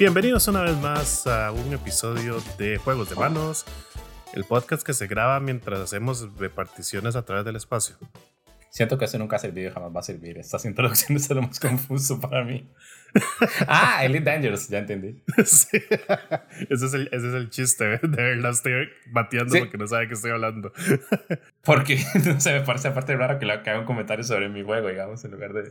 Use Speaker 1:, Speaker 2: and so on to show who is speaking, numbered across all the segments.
Speaker 1: Bienvenidos una vez más a un episodio de Juegos de Manos, el podcast que se graba mientras hacemos reparticiones a través del espacio.
Speaker 2: Siento que eso nunca ha servido y jamás va a servir. Estas introducciones son lo más confuso para mí. ah, Elite Dangerous, ya entendí.
Speaker 1: Sí. Ese, es el, ese es el chiste de verdad. Estoy bateando
Speaker 2: Sí.
Speaker 1: porque no sabe qué estoy hablando.
Speaker 2: Porque no sé, me parece aparte raro que, le- que haga un comentario sobre mi juego, digamos, en lugar de.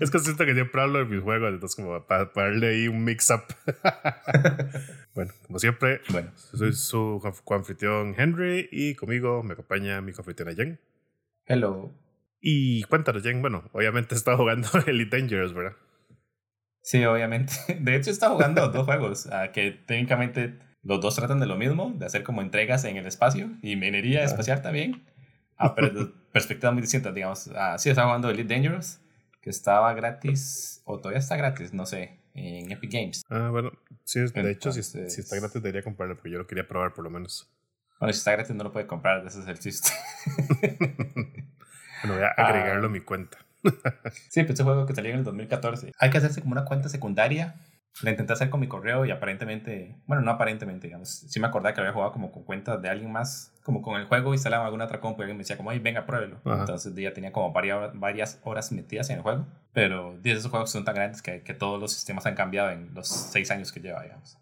Speaker 1: Es que siento que siempre hablo de mis juegos, entonces como para, para darle ahí un mix-up. bueno, como siempre,
Speaker 2: Bueno,
Speaker 1: soy su coanfitrión Henry y conmigo me acompaña mi coanfitriona Jen.
Speaker 2: hello.
Speaker 1: Y cuéntanos, Jen, bueno, obviamente está jugando Elite Dangerous, ¿verdad?
Speaker 2: Sí, obviamente. De hecho, está jugando dos juegos ah, que técnicamente los dos tratan de lo mismo, de hacer como entregas en el espacio y minería espacial también. Ah, pero de perspectivas muy distintas, digamos. Ah, sí, estaba jugando Elite Dangerous, que estaba gratis, o todavía está gratis, no sé, en Epic Games.
Speaker 1: Ah, bueno, sí, de hecho, si, está gratis debería comprarlo porque yo lo quería probar por lo menos.
Speaker 2: Bueno, si está gratis no lo puede comprar, ese es el chiste.
Speaker 1: Bueno, voy a agregarlo a mi cuenta.
Speaker 2: Sí, pues ese juego que salió en el 2014. Hay que hacerse como una cuenta secundaria. La intenté hacer con mi correo y aparentemente, bueno, no aparentemente, digamos, sí me acordaba que había jugado como con cuentas de alguien más, como con el juego instalaba alguna otra compu y alguien me decía como, ay, venga, pruébelo.
Speaker 1: Ajá.
Speaker 2: Entonces ya tenía como varias, varias horas metidas en el juego, pero esos juegos son tan grandes que, que todos los sistemas han cambiado en los seis años que lleva, digamos.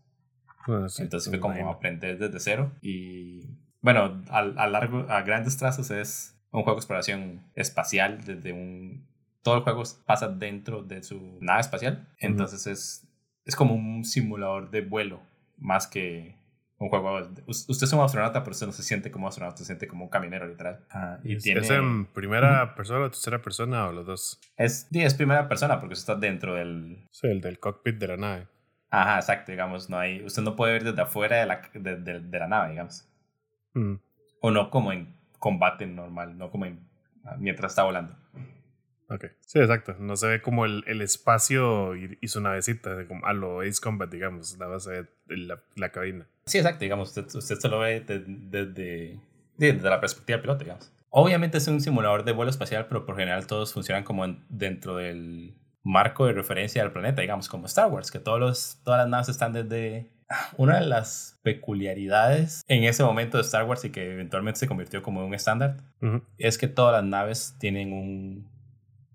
Speaker 1: Bueno, sí,
Speaker 2: Entonces fue como aprender desde cero. Y bueno, a, a largo, a grandes trazos es un juego de exploración espacial desde un... Todo el juego pasa dentro de su nave espacial. Entonces es, es como un simulador de vuelo más que un juego... us- Usted es un astronauta, pero usted no se siente como astronauta, se siente como un caminero literal. Ah, y
Speaker 1: ¿Es,
Speaker 2: tiene...
Speaker 1: ¿Es en primera persona o tercera persona o los dos?
Speaker 2: Es, sí, es primera persona porque usted está dentro del,
Speaker 1: Sí, el del cockpit de la nave.
Speaker 2: Ajá, exacto, digamos, no hay, usted no puede ver desde afuera de la, de, de- de la nave, digamos.
Speaker 1: Mm.
Speaker 2: O no como en combate normal, no como en, mientras está volando.
Speaker 1: Ok. Sí, exacto. No se ve como el, el espacio y, y su navecita, a lo Ace Combat, digamos. Nada más se ve la, la cabina.
Speaker 2: Sí, exacto, digamos, usted, usted se lo ve de- desde, desde la perspectiva del piloto, digamos. Obviamente es un simulador de vuelo espacial, pero por general todos funcionan como en- dentro del marco de referencia del planeta, digamos, como Star Wars, que todos los, todas las naves están desde... Una de las peculiaridades en ese momento de Star Wars y que eventualmente se convirtió como en un estándar es que todas las naves tienen un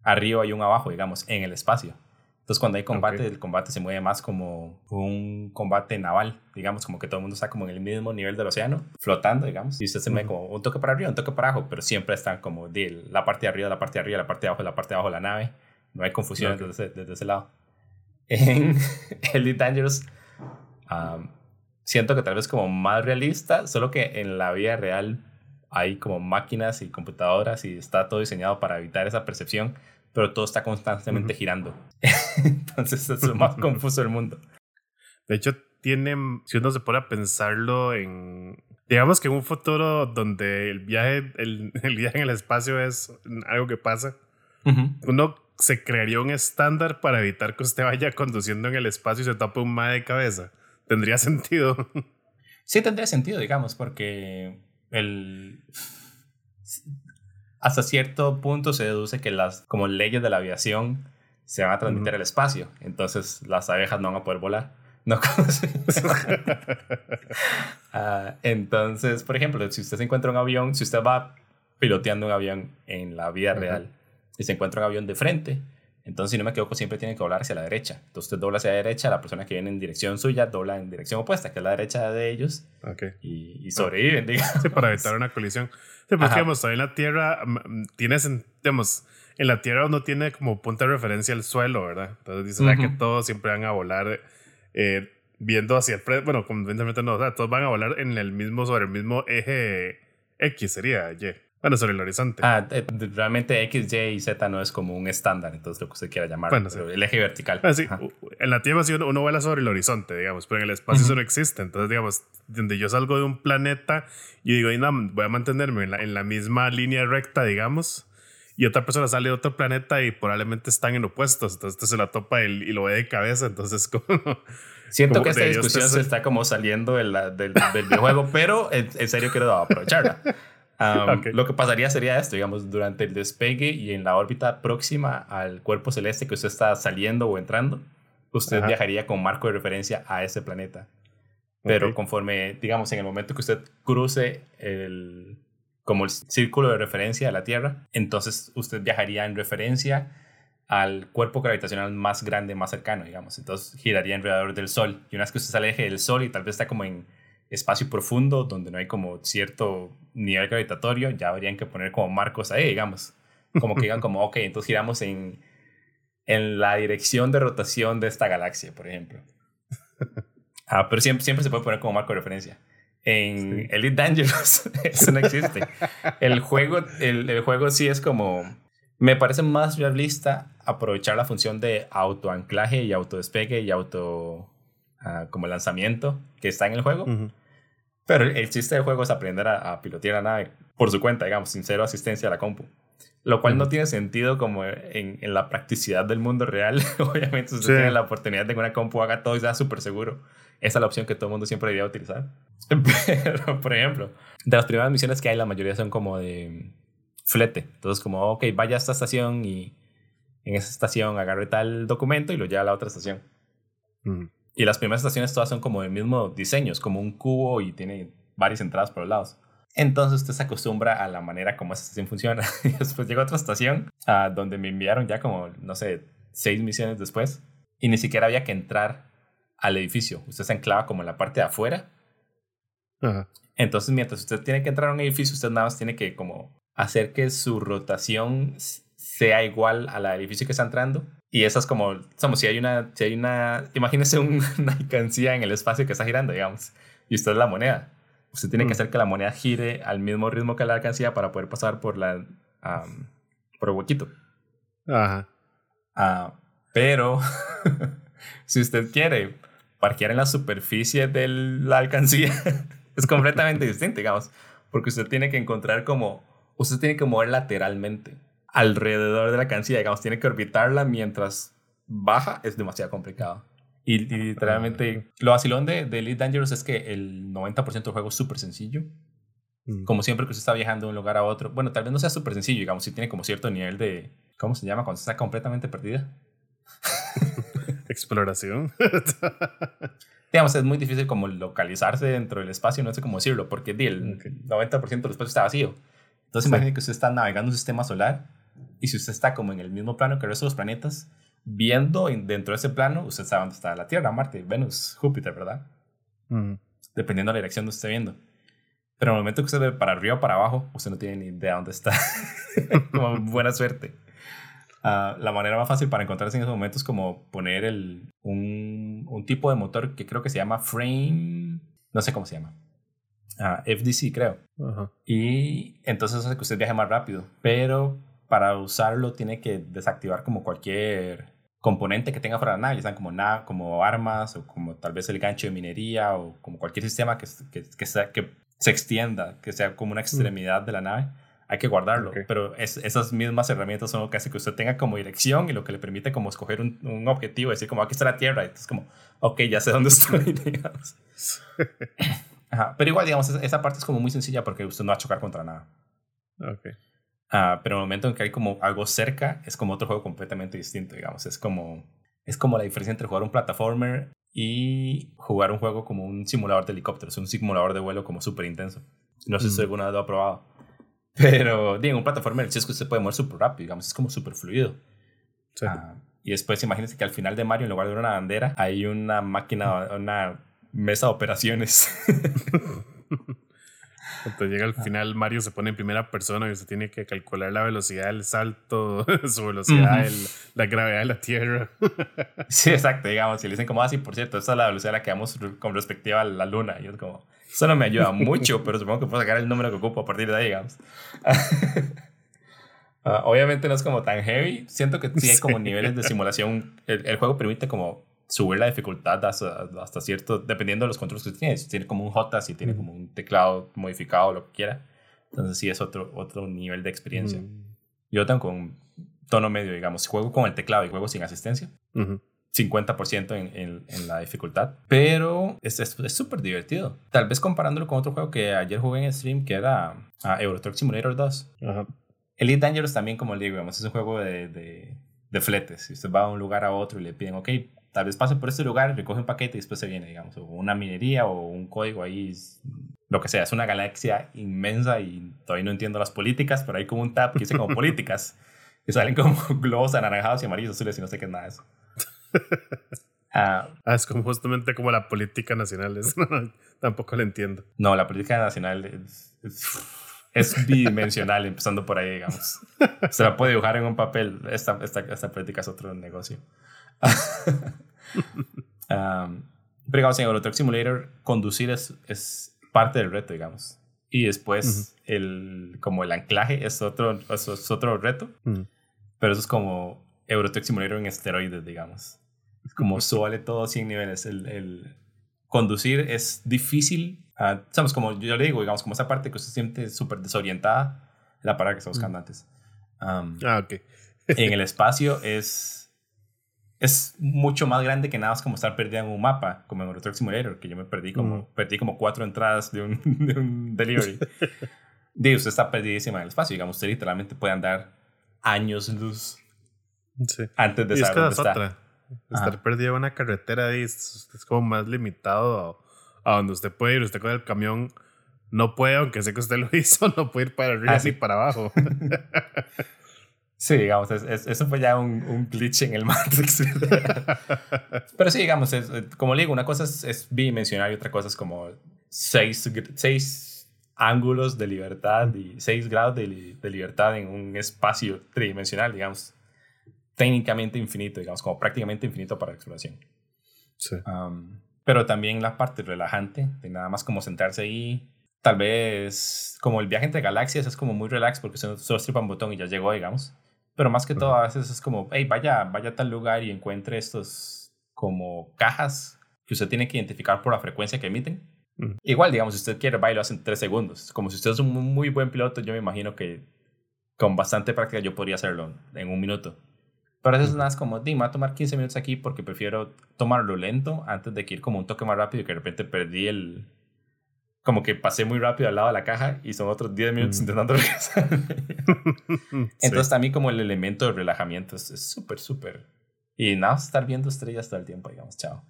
Speaker 2: arriba y un abajo, digamos, en el espacio. Entonces, cuando hay combate, el combate se mueve más como un combate naval, digamos, como que todo el mundo está como en el mismo nivel del océano, flotando, digamos, y usted se mueve como un toque para arriba, un toque para abajo, pero siempre están como de la parte de arriba, la parte de arriba, la parte de abajo, la parte de abajo de la nave. No hay confusión desde, ese, desde ese lado. En Elite Dangerous, um, siento que tal vez como más realista, solo que en la vida real hay como máquinas y computadoras y está todo diseñado para evitar esa percepción, pero todo está constantemente
Speaker 1: Ujú.
Speaker 2: girando. Entonces es lo más confuso del mundo.
Speaker 1: De hecho, tienen, si uno se pone a pensarlo en, digamos que en un futuro donde el viaje, el, el viaje en el espacio es algo que pasa, uno se crearía un estándar para evitar que usted vaya conduciendo en el espacio y se tape un mae de cabeza. Tendría sentido.
Speaker 2: Sí tendría sentido, digamos, porque el... hasta cierto punto se deduce que las como leyes de la aviación se van a transmitir
Speaker 1: Ujú.
Speaker 2: al espacio, entonces las abejas no van a poder volar. No. Ah, entonces, por ejemplo, si usted se encuentra un avión, si usted va piloteando un avión en la vida real y se encuentra un avión de frente, entonces, si no me equivoco, siempre tiene que doblar hacia la derecha. Entonces, usted dobla hacia la derecha, la persona que viene en dirección suya dobla en dirección opuesta, que es la derecha de ellos, y sobreviven, digamos.
Speaker 1: Sí, para evitar una colisión. Sí, pues digamos, todavía en la Tierra tienes, en- digamos, en la Tierra uno tiene como punto de referencia el suelo, ¿verdad? Entonces dice "Ah, que todos siempre van a volar eh, viendo hacia el frente. Bueno, convenientemente no, o sea, todos van a volar en el mismo, sobre el mismo eje X sería Y. Bueno, sobre el horizonte.
Speaker 2: Ah, eh, realmente X, Y y Z no es como un estándar, entonces lo que usted quiera llamar,
Speaker 1: Bueno, sí.
Speaker 2: el eje vertical.
Speaker 1: Ah, sí, en la Tierra sí uno, uno vuela sobre el horizonte, digamos, pero en el espacio eso no existe. Entonces, digamos, donde yo salgo de un planeta y digo, "Ay, no, voy a mantenerme en la, en la misma línea recta, digamos, y otra persona sale de otro planeta y probablemente están en opuestos, entonces usted se la topa y, y lo ve de cabeza, entonces como...
Speaker 2: Siento
Speaker 1: como
Speaker 2: que esta discusión se está como saliendo de la- del, del videojuego, pero en, en serio quiero aprovecharla. Um,
Speaker 1: Ok.
Speaker 2: Lo que pasaría sería esto, digamos, durante el despegue y en la órbita próxima al cuerpo celeste que usted está saliendo o entrando, usted viajaría con marco de referencia a ese planeta. Pero conforme, digamos, en el momento que usted cruce el, como el círculo de referencia de la Tierra, entonces usted viajaría en referencia al cuerpo gravitacional más grande, más cercano, digamos. Entonces giraría alrededor del Sol. Y una vez que usted se aleje del Sol y tal vez está como en espacio profundo, donde no hay como cierto nivel gravitatorio, ya habrían que poner como marcos ahí, digamos. Como que digan como, ok, entonces giramos en, en la dirección de rotación de esta galaxia, por ejemplo. Ah, pero siempre, siempre se puede poner como marco de referencia. En Elite Dangerous eso no existe. el, juego, el, el, juego sí es como... Me parece más realista aprovechar la función de autoanclaje y autodespegue y auto... Uh, como lanzamiento que está en el juego. Pero el, chiste del juego es aprender a, pilotear la nave por su cuenta, digamos, sin cero asistencia a la compu. Lo cual no tiene sentido como en, en, la practicidad del mundo real. Obviamente usted tiene la oportunidad de que una compu haga todo y sea súper seguro. Esa es la opción que todo el mundo siempre debería utilizar. Pero, por ejemplo, de las primeras misiones que hay, la mayoría son como de flete. Entonces, como, ok, vaya a esta estación y en esa estación agarre tal documento y lo lleva a la otra estación. Y las primeras estaciones todas son como del mismo diseño, es como un cubo y tiene varias entradas por los lados. Entonces usted se acostumbra a la manera como esa estación funciona. y después llega a otra estación a donde me enviaron ya como, no sé, seis misiones después. Y ni siquiera había que entrar al edificio. Usted se anclaba como en la parte de afuera. Entonces, mientras usted tiene que entrar a un edificio, usted nada más tiene que como hacer que su rotación sea igual a la del edificio que está entrando. Y eso es como, somos, si hay una, si hay una, imagínese una alcancía en el espacio que está girando, digamos, y usted es la moneda. Usted tiene que mm. hacer que la moneda gire al mismo ritmo que la alcancía para poder pasar por la, por el huequito. Ajá. Ah, pero, si usted quiere parquear en la superficie de la alcancía es completamente distinto, digamos, porque usted tiene que encontrar como, usted tiene que mover lateralmente alrededor de la alcancía, digamos, tiene que orbitarla mientras baja, es demasiado complicado. Y, literalmente, lo vacilón de, de, Elite Dangerous es que el 90% del juego es súper sencillo. Mm. Como siempre que usted está viajando de un lugar a otro. Bueno, tal vez no sea súper sencillo, digamos, si tiene como cierto nivel de. ¿Cómo se llama? Cuando está completamente perdida.
Speaker 1: Exploración.
Speaker 2: Digamos, es muy difícil como localizarse dentro del espacio, no sé cómo decirlo, porque el 90% del espacio está vacío. Entonces, imagine que usted está navegando un sistema solar y si usted está como en el mismo plano que el resto de los planetas, viendo dentro de ese plano, usted sabe dónde está la Tierra, Marte, Venus, Júpiter, ¿verdad? Dependiendo de la dirección donde esté viendo. Pero en el momento que usted ve para arriba o para abajo, usted no tiene ni idea dónde está. como buena suerte. Ah, la manera más fácil para encontrarse en esos momentos es como poner el, un, un, tipo de motor que creo que se llama frame, no sé cómo se llama. Ah, FDC creo. Y entonces hace que usted viaje más rápido. Pero para usarlo tiene que desactivar como cualquier componente que tenga fuera de la nave, ya sean como, como armas o como tal vez el gancho de minería o como cualquier sistema que, que, que, sea, que se extienda, que sea como una extremidad de la nave hay que guardarlo. Pero es, esas mismas herramientas son lo que hace que usted tenga como dirección y lo que le permite como escoger un, un objetivo, decir como aquí está la Tierra, y es como, ok, ya sé dónde estoy, digamos. Pero igual, digamos, esa parte es como muy sencilla porque usted no va a chocar contra nada. Okay. Uh, pero en el momento en que hay como algo cerca, es como otro juego completamente distinto, digamos. Es como, es como la diferencia entre jugar un plataformer y jugar un juego como un simulador de helicópteros, un simulador de vuelo como súper intenso. No sé si mm. alguna vez lo ha probado. Pero, digo, un plataforma sí es que usted puede mover súper rápido, digamos, es como súper fluido. Ah, y después imagínense que al final de Mario, en lugar de una bandera, hay una máquina, una mesa de operaciones.
Speaker 1: Cuando llega al final, Mario se pone en primera persona y usted tiene que calcular la velocidad del salto, su velocidad, la gravedad de la Tierra.
Speaker 2: sí, exacto, digamos. Y le dicen como, así, ah, por cierto, esta es la velocidad a la que vamos con respectiva a la Luna. Y es como, eso no me ayuda mucho, pero supongo que puedo sacar el número que ocupo a partir de ahí, digamos. Ah, obviamente no es como tan heavy. Siento que sí hay como niveles de simulación. El, juego permite como subir la dificultad hasta, cierto, dependiendo de los controles que tiene. Si tiene como un J, si tiene como un teclado modificado, lo que quiera. Entonces sí es otro, otro nivel de experiencia. Yo tengo con tono medio, digamos. Juego con el teclado y juego sin asistencia. 50% en, en, la dificultad, pero es súper divertido. Tal vez comparándolo con otro juego que ayer jugué en stream, que era uh, Euro Truck Simulator 2. Elite Dangerous también, como le digo, es un juego de, de, de, fletes. Si usted va a un lugar a otro y le piden, ok, tal vez pase por este lugar, recoge un paquete y después se viene, digamos, o una minería o un código ahí, lo que sea. Es una galaxia inmensa y todavía no entiendo las políticas, pero hay como un tab que dice como políticas y salen como globos anaranjados y amarillos, azules y no sé qué es nada de eso.
Speaker 1: Ah, ah, es como justamente como la política nacional. tampoco lo entiendo.
Speaker 2: No, la política nacional es, es, bidimensional, empezando por ahí, digamos. Se la puede dibujar en un papel. Esta, esta, esta política es otro negocio. um, pero digamos, en Euro Simulator, conducir es, es parte del reto, digamos. Y después, el, como el anclaje es otro, es otro reto. Pero eso es como Eurotruck Simulator en esteroides, digamos. Como suele todo 100 niveles. El, el conducir es difícil. Uh, sabes, como yo le digo, digamos, como esa parte que usted siente súper desorientada, la palabra que está buscando antes.
Speaker 1: Um, ah, ok.
Speaker 2: en el espacio es es mucho más grande que nada más como estar perdida en un mapa, como en Euro Truck Simulator, que yo me perdí como, perdí como cuatro entradas de un, de un delivery. de usted está perdidísima en el espacio, digamos, usted literalmente puede andar años luz sí. antes de saber dónde está. Otra.
Speaker 1: Estar perdido en una carretera es, es, como más limitado a, donde usted puede ir. Usted con el camión no puede, aunque sé que usted lo hizo, no puede ir para arriba ah, ni para abajo.
Speaker 2: Sí, digamos, eso fue ya un, un, glitch en el Matrix. Pero sí, digamos, es, como le digo, una cosa es, bidimensional y otra cosa es como seis, seis ángulos de libertad y seis grados de, de, libertad en un espacio tridimensional, digamos, técnicamente infinito, digamos, como prácticamente infinito para la exploración.
Speaker 1: Sí.
Speaker 2: Um, pero también la parte relajante de nada más como sentarse ahí. Tal vez como el viaje entre galaxias es como muy relax porque solo stripa un botón y ya llegó, digamos. Pero más que todo, a veces es como, hey, vaya, vaya a tal lugar y encuentre estos como cajas que usted tiene que identificar por la frecuencia que emiten. Igual, digamos, si usted quiere, va y lo hace en tres segundos. Como si usted es un muy buen piloto, yo me imagino que con bastante práctica yo podría hacerlo en un minuto. Pero a veces nada es como, me va a tomar 15 minutos aquí porque prefiero tomarlo lento antes de que ir como un toque más rápido y que de repente perdí el, como que pasé muy rápido al lado de la caja y son otros 10 minutos mm. intentando regresar. Entonces también como el elemento de relajamiento es súper, súper. Y nada, estar viendo estrellas todo el tiempo, digamos, chao.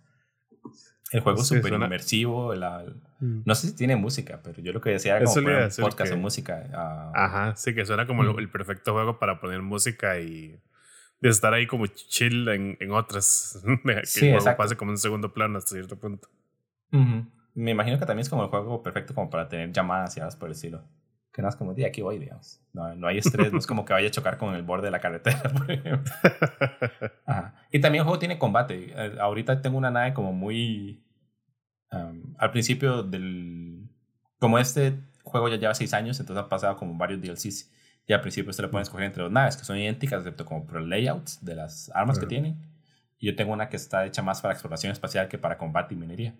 Speaker 2: El juego es súper inmersivo. Mm. No sé si tiene música, pero yo lo que decía era como poner podcast o música. Ah.
Speaker 1: Ajá, sí, que suena como mm. el perfecto juego para poner música y de estar ahí como chill en, en otras. que sí, el juego pase como en segundo plano hasta cierto punto.
Speaker 2: Uh me imagino que también es como el juego perfecto como para tener llamadas y algo por el estilo. Que no es como, de aquí voy, digamos. No, no hay estrés, no es como que vaya a chocar con el borde de la carretera, por ejemplo. Y también el juego tiene combate. Eh, ahorita tengo una nave como muy... al principio del... Como este juego ya lleva seis años, entonces ha pasado como varios DLCs. Y al principio se le pueden escoger entre dos naves que son idénticas, excepto como por layouts de las armas que tienen. Y yo tengo una que está hecha más para exploración espacial que para combate y minería.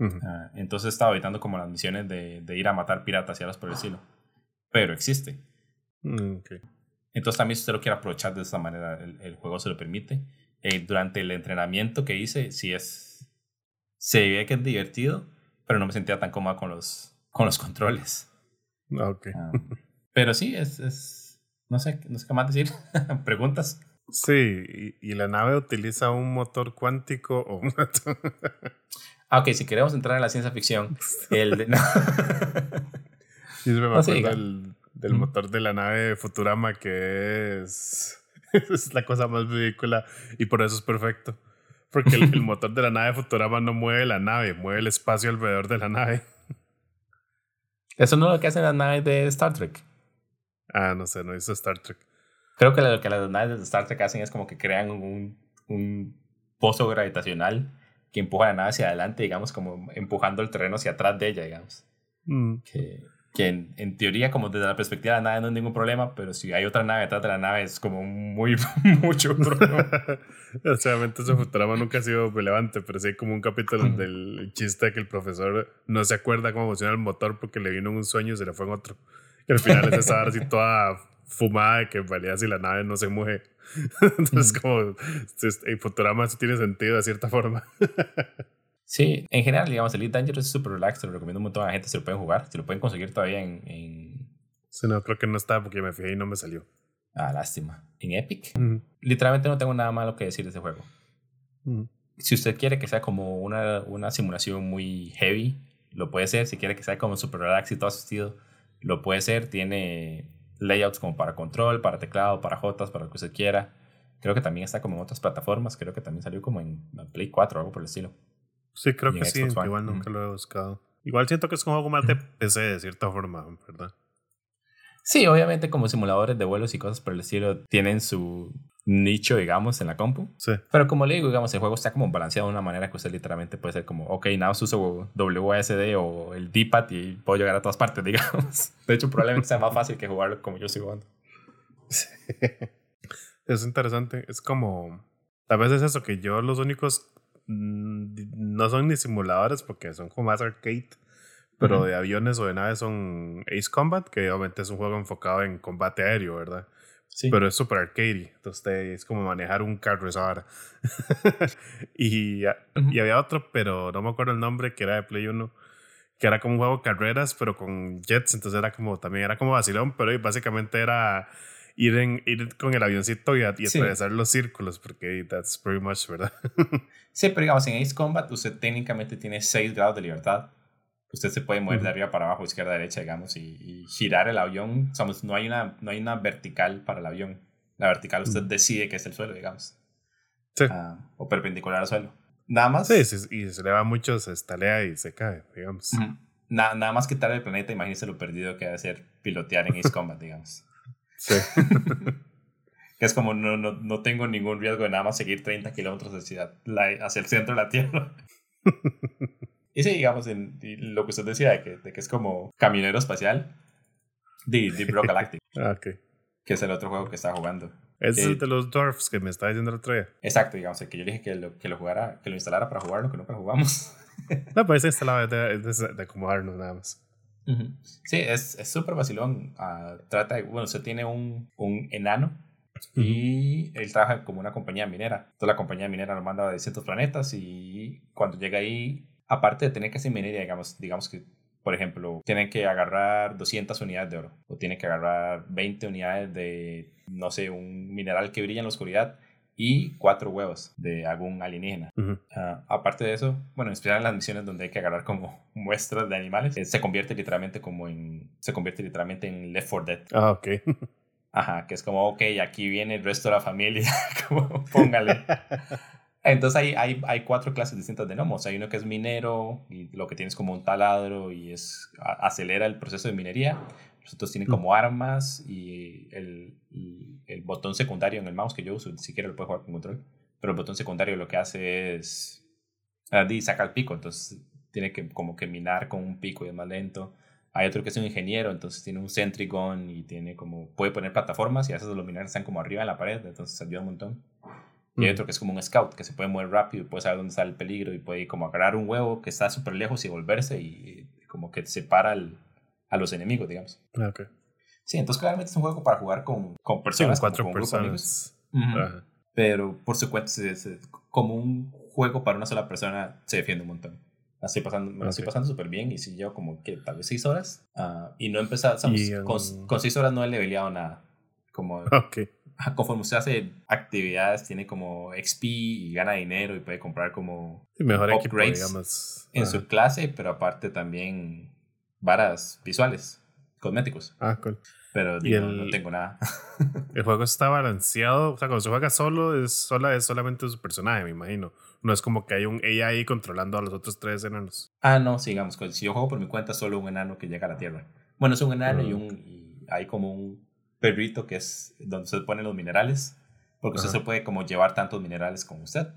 Speaker 2: Ah, entonces estaba evitando como las misiones de, de, ir a matar piratas y algo por el estilo. Pero existe.
Speaker 1: Mm,
Speaker 2: entonces también si usted lo quiere aprovechar de esa manera, el, juego se lo permite. Eh, durante el entrenamiento que hice, sí es... Se ve que es divertido, pero no me sentía tan cómoda con los, con los controles.
Speaker 1: Ah,
Speaker 2: ah, pero sí, es, es... No sé, no sé qué más decir. ¿Preguntas?
Speaker 1: Sí, y, la nave utiliza un motor cuántico o
Speaker 2: Ah, ok, si queremos entrar en la ciencia ficción, el de...
Speaker 1: Yo me acuerdo del, del motor de la nave Futurama que es, es la cosa más ridícula y por eso es perfecto. Porque el, motor de la nave Futurama no mueve la nave, mueve el espacio alrededor de la nave.
Speaker 2: Eso no es lo que hacen las naves de Star Trek.
Speaker 1: Ah, no sé, no hizo Star Trek.
Speaker 2: Creo que lo que las naves de Star Trek hacen es como que crean un, un pozo gravitacional que empuja la nave hacia adelante, digamos, como empujando el terreno hacia atrás de ella, digamos.
Speaker 1: Mm.
Speaker 2: Que, que en, teoría, como desde la perspectiva de la nave no hay ningún problema, pero si hay otra nave detrás de la nave es como muy, mucho problema.
Speaker 1: Obviamente ese Futurama nunca ha sido relevante, pero sí hay como un capítulo donde el chiste de que el profesor no se acuerda cómo funciona el motor porque le vino en un sueño y se le fue en otro. Y al final es esa así toda fumada de que en realidad si la nave no se mueve Entonces, mm. como en Futurama eso tiene sentido de cierta forma.
Speaker 2: sí, en general, digamos, Elite Dangerous es súper relax, te lo recomiendo un montón a la gente si lo pueden jugar, si lo pueden conseguir todavía en... en...
Speaker 1: Sí, no, creo que no está porque me fijé y no me salió.
Speaker 2: Ah, lástima. ¿En Epic? Literalmente no tengo nada malo que decir de ese juego. Si usted quiere que sea como una, una simulación muy heavy, lo puede ser. Si quiere que sea como Super Relax y todo asistido, lo puede ser. Tiene layouts como para control, para teclado, para Jotas, para lo que usted quiera. Creo que también está como en otras plataformas. Creo que también salió como en Play 4 o algo por el estilo.
Speaker 1: Sí, creo que sí. Igual nunca lo he buscado. Igual siento que es como algo más de PC de cierta forma, ¿verdad?
Speaker 2: Sí, obviamente como simuladores de vuelos y cosas por el estilo tienen su nicho, digamos, en la compu.
Speaker 1: Sí.
Speaker 2: Pero como le digo, digamos, el juego está como balanceado de una manera que usted literalmente puede ser como, ok, nada uso WSD o el D-pad y puedo llegar a todas partes, digamos. De hecho, probablemente sea más fácil que jugarlo como yo estoy jugando.
Speaker 1: Sí. Es interesante. Es como, a veces eso, que yo los únicos mm, no son ni simuladores porque son como más arcade pero de aviones o de naves son Ace Combat, que obviamente es un juego enfocado en combate aéreo, ¿verdad? Sí. Pero es super arcade, entonces es como manejar un carro esa hora. y, y había otro, pero no me acuerdo el nombre, que era de Play 1, que era como un juego de carreras, pero con jets, entonces era como, también era como vacilón, pero básicamente era ir, en, ir con el avioncito y, atravesar los círculos, porque that's pretty much, ¿verdad?
Speaker 2: sí, pero digamos, en Ace Combat usted técnicamente tiene 6 grados de libertad usted se puede mover de arriba para abajo, izquierda, derecha, digamos, y, girar el avión. no, hay una, no hay una vertical para el avión. La vertical usted decide que es el suelo, digamos.
Speaker 1: Sí.
Speaker 2: Ah, o perpendicular al suelo. Nada más.
Speaker 1: Sí, y se le va mucho, se estalea y se cae, digamos.
Speaker 2: nada más quitar el planeta, imagínese lo perdido que va a ser pilotear en Ace Combat, digamos.
Speaker 1: Sí.
Speaker 2: que es como no, no, no, tengo ningún riesgo de nada más seguir 30 kilómetros hacia, hacia el centro de la Tierra. Y sí, digamos, en, lo que usted decía, de que, de que es como caminero espacial, de Deep Rock Galactic.
Speaker 1: ah.
Speaker 2: Que es el otro juego que está jugando.
Speaker 1: Es el de los dwarfs que me está diciendo el otro día.
Speaker 2: Exacto, digamos, que yo le dije que lo, que lo jugara, que lo instalara para jugarlo, que nunca jugamos.
Speaker 1: no, pues instalado de, de, de acomodarnos nada más.
Speaker 2: Sí, es súper vacilón. Uh, trata de, bueno, usted tiene un, un enano y él trabaja como una compañía minera. Entonces la compañía minera lo manda a distintos planetas y cuando llega ahí aparte de tener que hacer minería, digamos, digamos que, por ejemplo, tienen que agarrar 200 unidades de oro o tienen que agarrar 20 unidades de, no sé, un mineral que brilla en la oscuridad y cuatro huevos de algún alienígena. Ah, aparte de eso, bueno, en especial en las misiones donde hay que agarrar como muestras de animales, eh, se convierte literalmente como en, se convierte literalmente en Left 4 Dead.
Speaker 1: Ah, ok.
Speaker 2: Ajá, que es como, ok, aquí viene el resto de la familia, como póngale. Entonces hay, hay, hay, cuatro clases distintas de gnomos. Hay uno que es minero y lo que tienes como un taladro y es acelera el proceso de minería. Los otros tienen como armas y el, el, botón secundario en el mouse que yo uso, ni siquiera lo puedo jugar con control, pero el botón secundario lo que hace es uh, saca el pico, entonces tiene que como que minar con un pico y es más lento. Hay otro que es un ingeniero, entonces tiene un sentry gun y tiene como puede poner plataformas y a veces los mineros están como arriba en la pared, entonces ayuda un montón. Y hay otro que es como un scout, que se puede mover rápido y puede saber dónde está el peligro y puede como agarrar un huevo que está súper lejos y volverse y como que separa a los enemigos, digamos.
Speaker 1: Ah, okay.
Speaker 2: Sí, entonces claramente es un juego para jugar con, con personas.
Speaker 1: con cuatro personas.
Speaker 2: Pero por su cuenta, como un juego para una sola persona, se defiende un montón. Estoy pasando, me lo estoy pasando súper bien y si yo como que tal vez seis horas uh, y no he empezado, con, con, seis horas no he leveleado nada. Como,
Speaker 1: okay
Speaker 2: conforme usted hace actividades, tiene como XP y gana dinero y puede comprar como
Speaker 1: mejor upgrades digamos.
Speaker 2: en su clase, pero aparte también varas visuales, cosméticos.
Speaker 1: Ah, cool.
Speaker 2: Pero digo, no tengo nada.
Speaker 1: el juego está balanceado, o sea, cuando se juega solo, es, sola, es solamente su personaje, me imagino. No es como que hay un AI controlando a los otros tres enanos.
Speaker 2: Ah, no, sigamos. si yo juego por mi cuenta, solo un enano que llega a la Tierra. Bueno, es un enano y, un, y hay como un perrito que es donde se ponen los minerales, porque usted se puede como llevar tantos minerales como usted.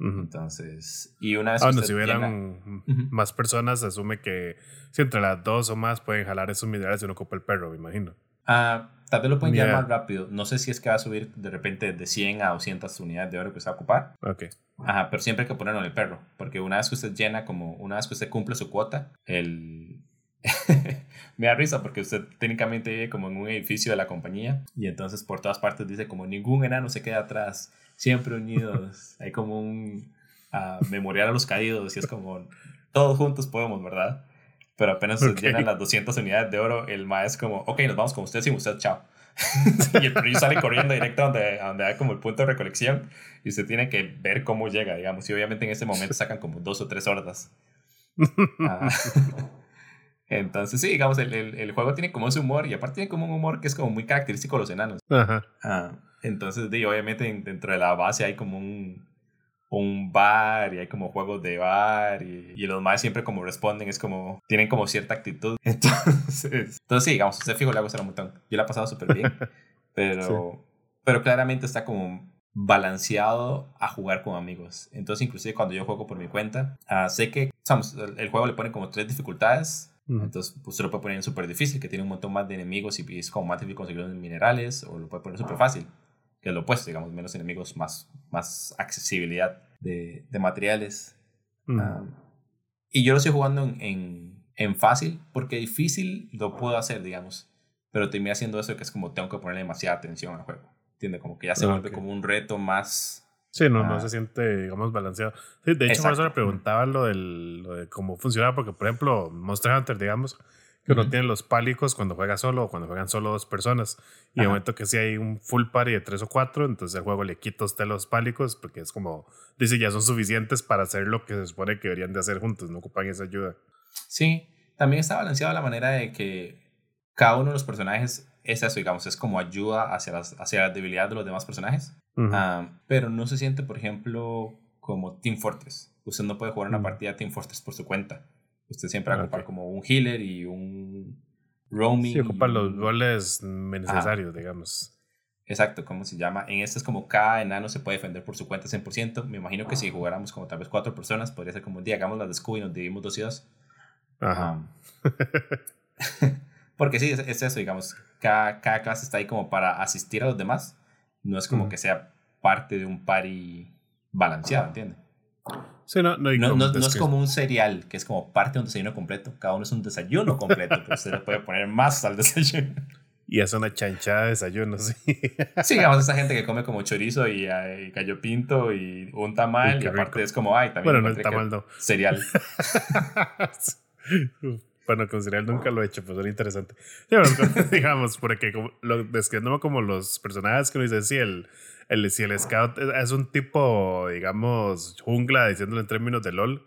Speaker 2: Entonces, y una vez
Speaker 1: ah, si hubieran más personas, asume que si entre las dos o más pueden jalar esos minerales y no ocupa el perro, me imagino.
Speaker 2: Ah, tal vez lo pueden llevar más rápido. No sé si es que va a subir de repente de 100 a 200 unidades de oro que se va a ocupar.
Speaker 1: Ok.
Speaker 2: Ajá, pero siempre hay que ponerlo en el perro, porque una vez que usted llena, como una vez que usted cumple su cuota, el, me da risa porque usted técnicamente vive como en un edificio de la compañía y entonces por todas partes dice como ningún enano se queda atrás, siempre unidos, hay como un uh, memorial a los caídos y es como todos juntos podemos, ¿verdad? Pero apenas se llenan las 200 unidades de oro, el maestro es como, ok, nos vamos con usted sin usted, chao. y el perrillo sale corriendo directo a donde, donde hay como el punto de recolección y usted tiene que ver cómo llega, digamos. Y obviamente en ese momento sacan como dos o tres hordas. Ah. Entonces, sí, digamos, el, el, juego tiene como ese humor y aparte tiene como un humor que es como muy característico de los enanos. Ah, entonces, obviamente dentro de la base hay como un, un bar y hay como juegos de bar y, y los más siempre como responden, es como, tienen como cierta actitud. Entonces, entonces sí, digamos, usted fijo le hago un montón. Yo la he pasado súper bien, pero, pero claramente está como balanceado a jugar con amigos. Entonces, inclusive cuando yo juego por mi cuenta, uh, sé que el juego le pone como tres dificultades. Entonces, pues se lo puede poner en súper difícil, que tiene un montón más de enemigos y es como más difícil conseguir los minerales, o lo puede poner súper fácil, que es lo opuesto, digamos, menos enemigos, más, más accesibilidad de, de materiales. y yo lo estoy jugando en, en, en, fácil, porque difícil lo puedo hacer, digamos, pero termina haciendo eso que es como tengo que ponerle demasiada atención al juego. ¿Entiendes? Como que ya se ah, vuelve como un reto más...
Speaker 1: Sí, no, no ah. se siente, digamos, balanceado. Sí, de hecho, por eso le preguntaba lo, del, lo de cómo funcionaba, porque, por ejemplo, Monster Hunter, digamos, que uno tiene los pálicos cuando juega solo o cuando juegan solo dos personas. Y en el momento que si hay un full party de tres o cuatro, entonces el juego le quita a usted los pálicos porque es como, dice, ya son suficientes para hacer lo que se supone que deberían de hacer juntos, no ocupan esa ayuda.
Speaker 2: Sí, también está balanceado la manera de que cada uno de los personajes es eso, digamos, es como ayuda hacia, las, hacia la debilidad de los demás personajes. Ah, pero no se siente, por ejemplo, como Team Fortress. Usted no puede jugar una partida Team Fortress por su cuenta. Usted siempre va a ocupar como un healer y un roaming.
Speaker 1: Sí, ocupa los roles necesarios, digamos.
Speaker 2: Exacto, ¿cómo se llama? En este es como cada enano se puede defender por su cuenta 100%. Me imagino que si jugáramos como tal vez cuatro personas, podría ser como un día, hagamos la de Scooby y nos dividimos dos y dos. Ajá. Porque sí, es, eso, digamos. Cada, cada, clase está ahí como para asistir a los demás. No es como que sea parte de un party balanceado, ¿entiendes?
Speaker 1: Sí, no, no,
Speaker 2: no, no, es como un cereal, que es como parte de un desayuno completo. Cada uno es un desayuno completo, pero usted le puede poner más al desayuno.
Speaker 1: Y es una chanchada de desayuno, sí.
Speaker 2: Sí, digamos, esa gente que come como chorizo y, y pinto y un tamal, y, aparte es como, ay, también.
Speaker 1: Bueno, no, el tamal no.
Speaker 2: Cereal.
Speaker 1: Bueno, con cereal nunca lo he hecho, pues era interesante. digamos, porque como, lo describiéndome como los personajes que uno dice, sí, el, el, si el scout es un tipo, digamos, jungla, diciéndolo en términos de LOL,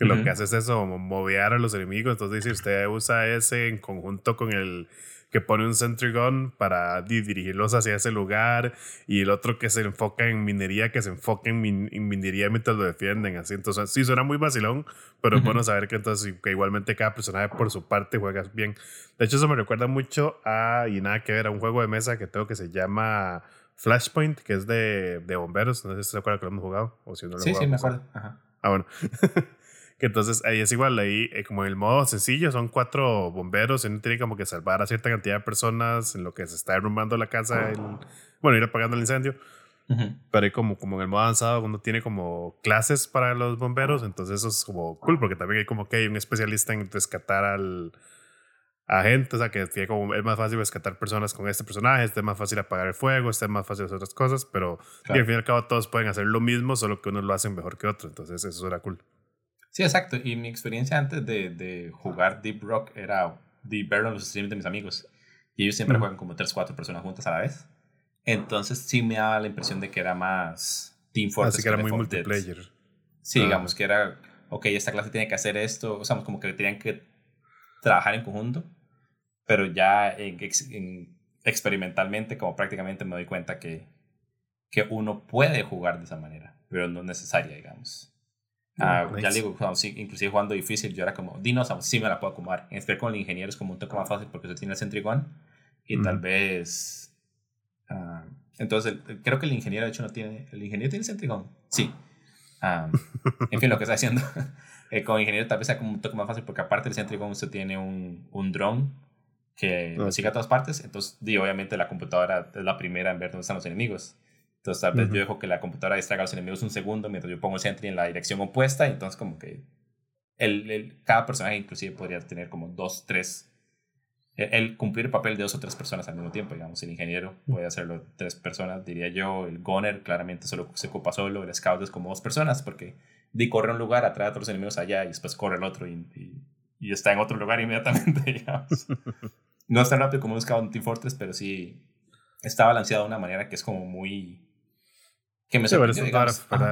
Speaker 1: que lo que hace es eso, movear a los enemigos. Entonces, si usted usa ese en conjunto con el que pone un sentry gun para dirigirlos hacia ese lugar y el otro que se enfoca en minería, que se enfoca en, minería mientras lo defienden, así. Entonces, sí, suena muy vacilón, pero es bueno saber que entonces que igualmente cada personaje por su parte juega bien. De hecho, eso me recuerda mucho a, y nada que ver, a un juego de mesa que tengo que se llama Flashpoint, que es de, de bomberos. No sé si se acuerdan que lo hemos jugado o si no lo
Speaker 2: Sí, sí, me acuerdo. Ajá.
Speaker 1: Ah, bueno. Que entonces ahí es igual, ahí eh, como en el modo sencillo, son cuatro bomberos y uno tiene como que salvar a cierta cantidad de personas en lo que se está derrumbando la casa, bueno, ir apagando el incendio. Pero ahí como, como en el modo avanzado uno tiene como clases para los bomberos, entonces eso es como cool porque también hay como que hay un especialista en rescatar al a gente, o sea que tiene como, es más fácil rescatar personas con este personaje, este es más fácil apagar el fuego, este es más fácil hacer otras cosas, pero al fin y al cabo todos pueden hacer lo mismo, solo que unos lo hacen mejor que otro, entonces eso era cool.
Speaker 2: Sí, exacto. Y mi experiencia antes de, de jugar Deep Rock era de verlo en los streams de mis amigos. Y ellos siempre juegan como 3, 4 personas juntas a la vez. Entonces sí me daba la impresión de que era más Team Fortress.
Speaker 1: Así que era muy multiplayer.
Speaker 2: Sí, ah. digamos que era, ok, esta clase tiene que hacer esto. O sea, como que tenían que trabajar en conjunto. Pero ya en, en, experimentalmente, como prácticamente me doy cuenta que, que uno puede jugar de esa manera, pero no necesaria, digamos. Ah, ya digo, inclusive jugando difícil, yo era como, dinos, sí me la puedo acomodar. En especial con el ingeniero es como un toque más fácil porque se tiene el Centricon y tal vez. Uh, entonces, creo que el ingeniero, de hecho, no tiene. ¿El ingeniero tiene el Centricon? Sí. Um, en fin, lo que está haciendo. eh, con el ingeniero tal vez sea como un toque más fácil porque aparte del Centricon usted tiene un, un drone que lo sigue a todas partes. Entonces, di, obviamente, la computadora es la primera en ver dónde están los enemigos. Entonces tal vez yo dejo que la computadora distraiga a los enemigos un segundo mientras yo pongo el sentry en la dirección opuesta. Y entonces como que el, el, cada personaje inclusive podría tener como dos, tres... El, cumplir el papel de dos o tres personas al mismo tiempo, digamos. El ingeniero puede hacerlo tres personas, diría yo. El goner claramente solo se ocupa solo. El scout es como dos personas porque de corre a un lugar, atrae a otros enemigos allá y después corre el otro y, y, está en otro lugar inmediatamente, digamos. No es tan rápido como un scout en Team Fortress, pero sí está balanceado de una manera que es como muy... Que me
Speaker 1: sí,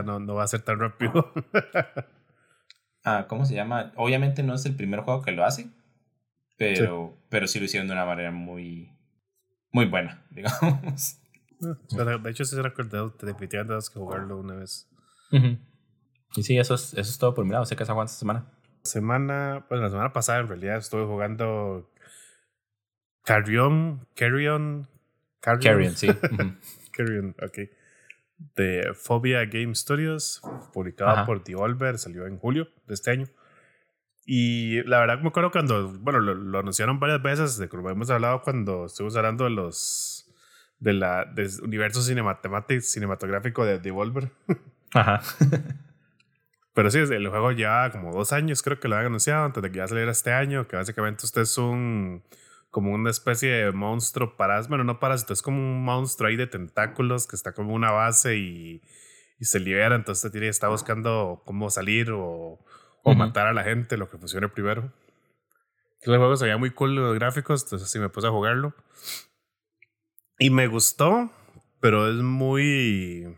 Speaker 1: no, no va a ser tan rápido.
Speaker 2: ah, ¿Cómo se llama? Obviamente no es el primer juego que lo hace, pero sí, pero sí lo hicieron de una manera muy, muy buena, digamos.
Speaker 1: Ah, de hecho, sí se recordado, definitivamente tenemos que jugarlo una vez.
Speaker 2: Y sí, eso es, eso es todo por mi lado. Sé que has jugado esta semana.
Speaker 1: Semana, pues la semana pasada en realidad estuve jugando Carrion, Carrion,
Speaker 2: Carrion, sí.
Speaker 1: Carrion, ok. De Phobia Game Studios, publicado por Devolver, salió en julio de este año. Y la verdad me acuerdo cuando, bueno, lo, anunciaron varias veces, de como hemos hablado cuando estuvimos hablando de los, de la, del universo cinematográfico de Devolver. Ajá. Pero sí, el juego ya como dos años creo que lo han anunciado antes de que ya saliera este año, que básicamente usted es un como una especie de monstruo parásito, bueno, no parásito, es como un monstruo ahí de tentáculos que está como una base y, y se libera, entonces usted tiene, está buscando cómo salir o, o matar a la gente, lo que funcione primero. El juego se veía muy cool los gráficos, entonces sí me puse a jugarlo. Y me gustó, pero es muy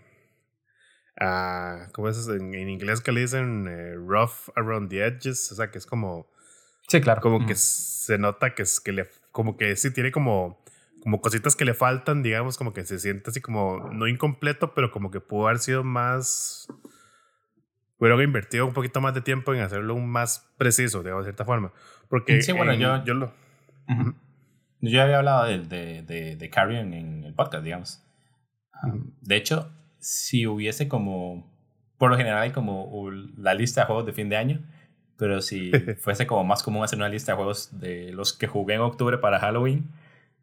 Speaker 1: ¿cómo es en, en, inglés que le dicen eh, rough around the edges? O sea, que es como...
Speaker 2: Sí, claro.
Speaker 1: Como que se nota que, es, que le... Como que sí tiene como... Como cositas que le faltan, digamos, como que se siente así como no incompleto, pero como que pudo haber sido más... Hubiera invertido un poquito más de tiempo en hacerlo más preciso, digamos, de cierta forma. Porque
Speaker 2: sí, bueno, yo, yo lo... Yo había hablado de, de, de, de Carrion en el podcast, digamos. de hecho, si hubiese como, por lo general hay como la lista de juegos de fin de año, pero si fuese como más común hacer una lista de juegos de los que jugué en octubre para Halloween,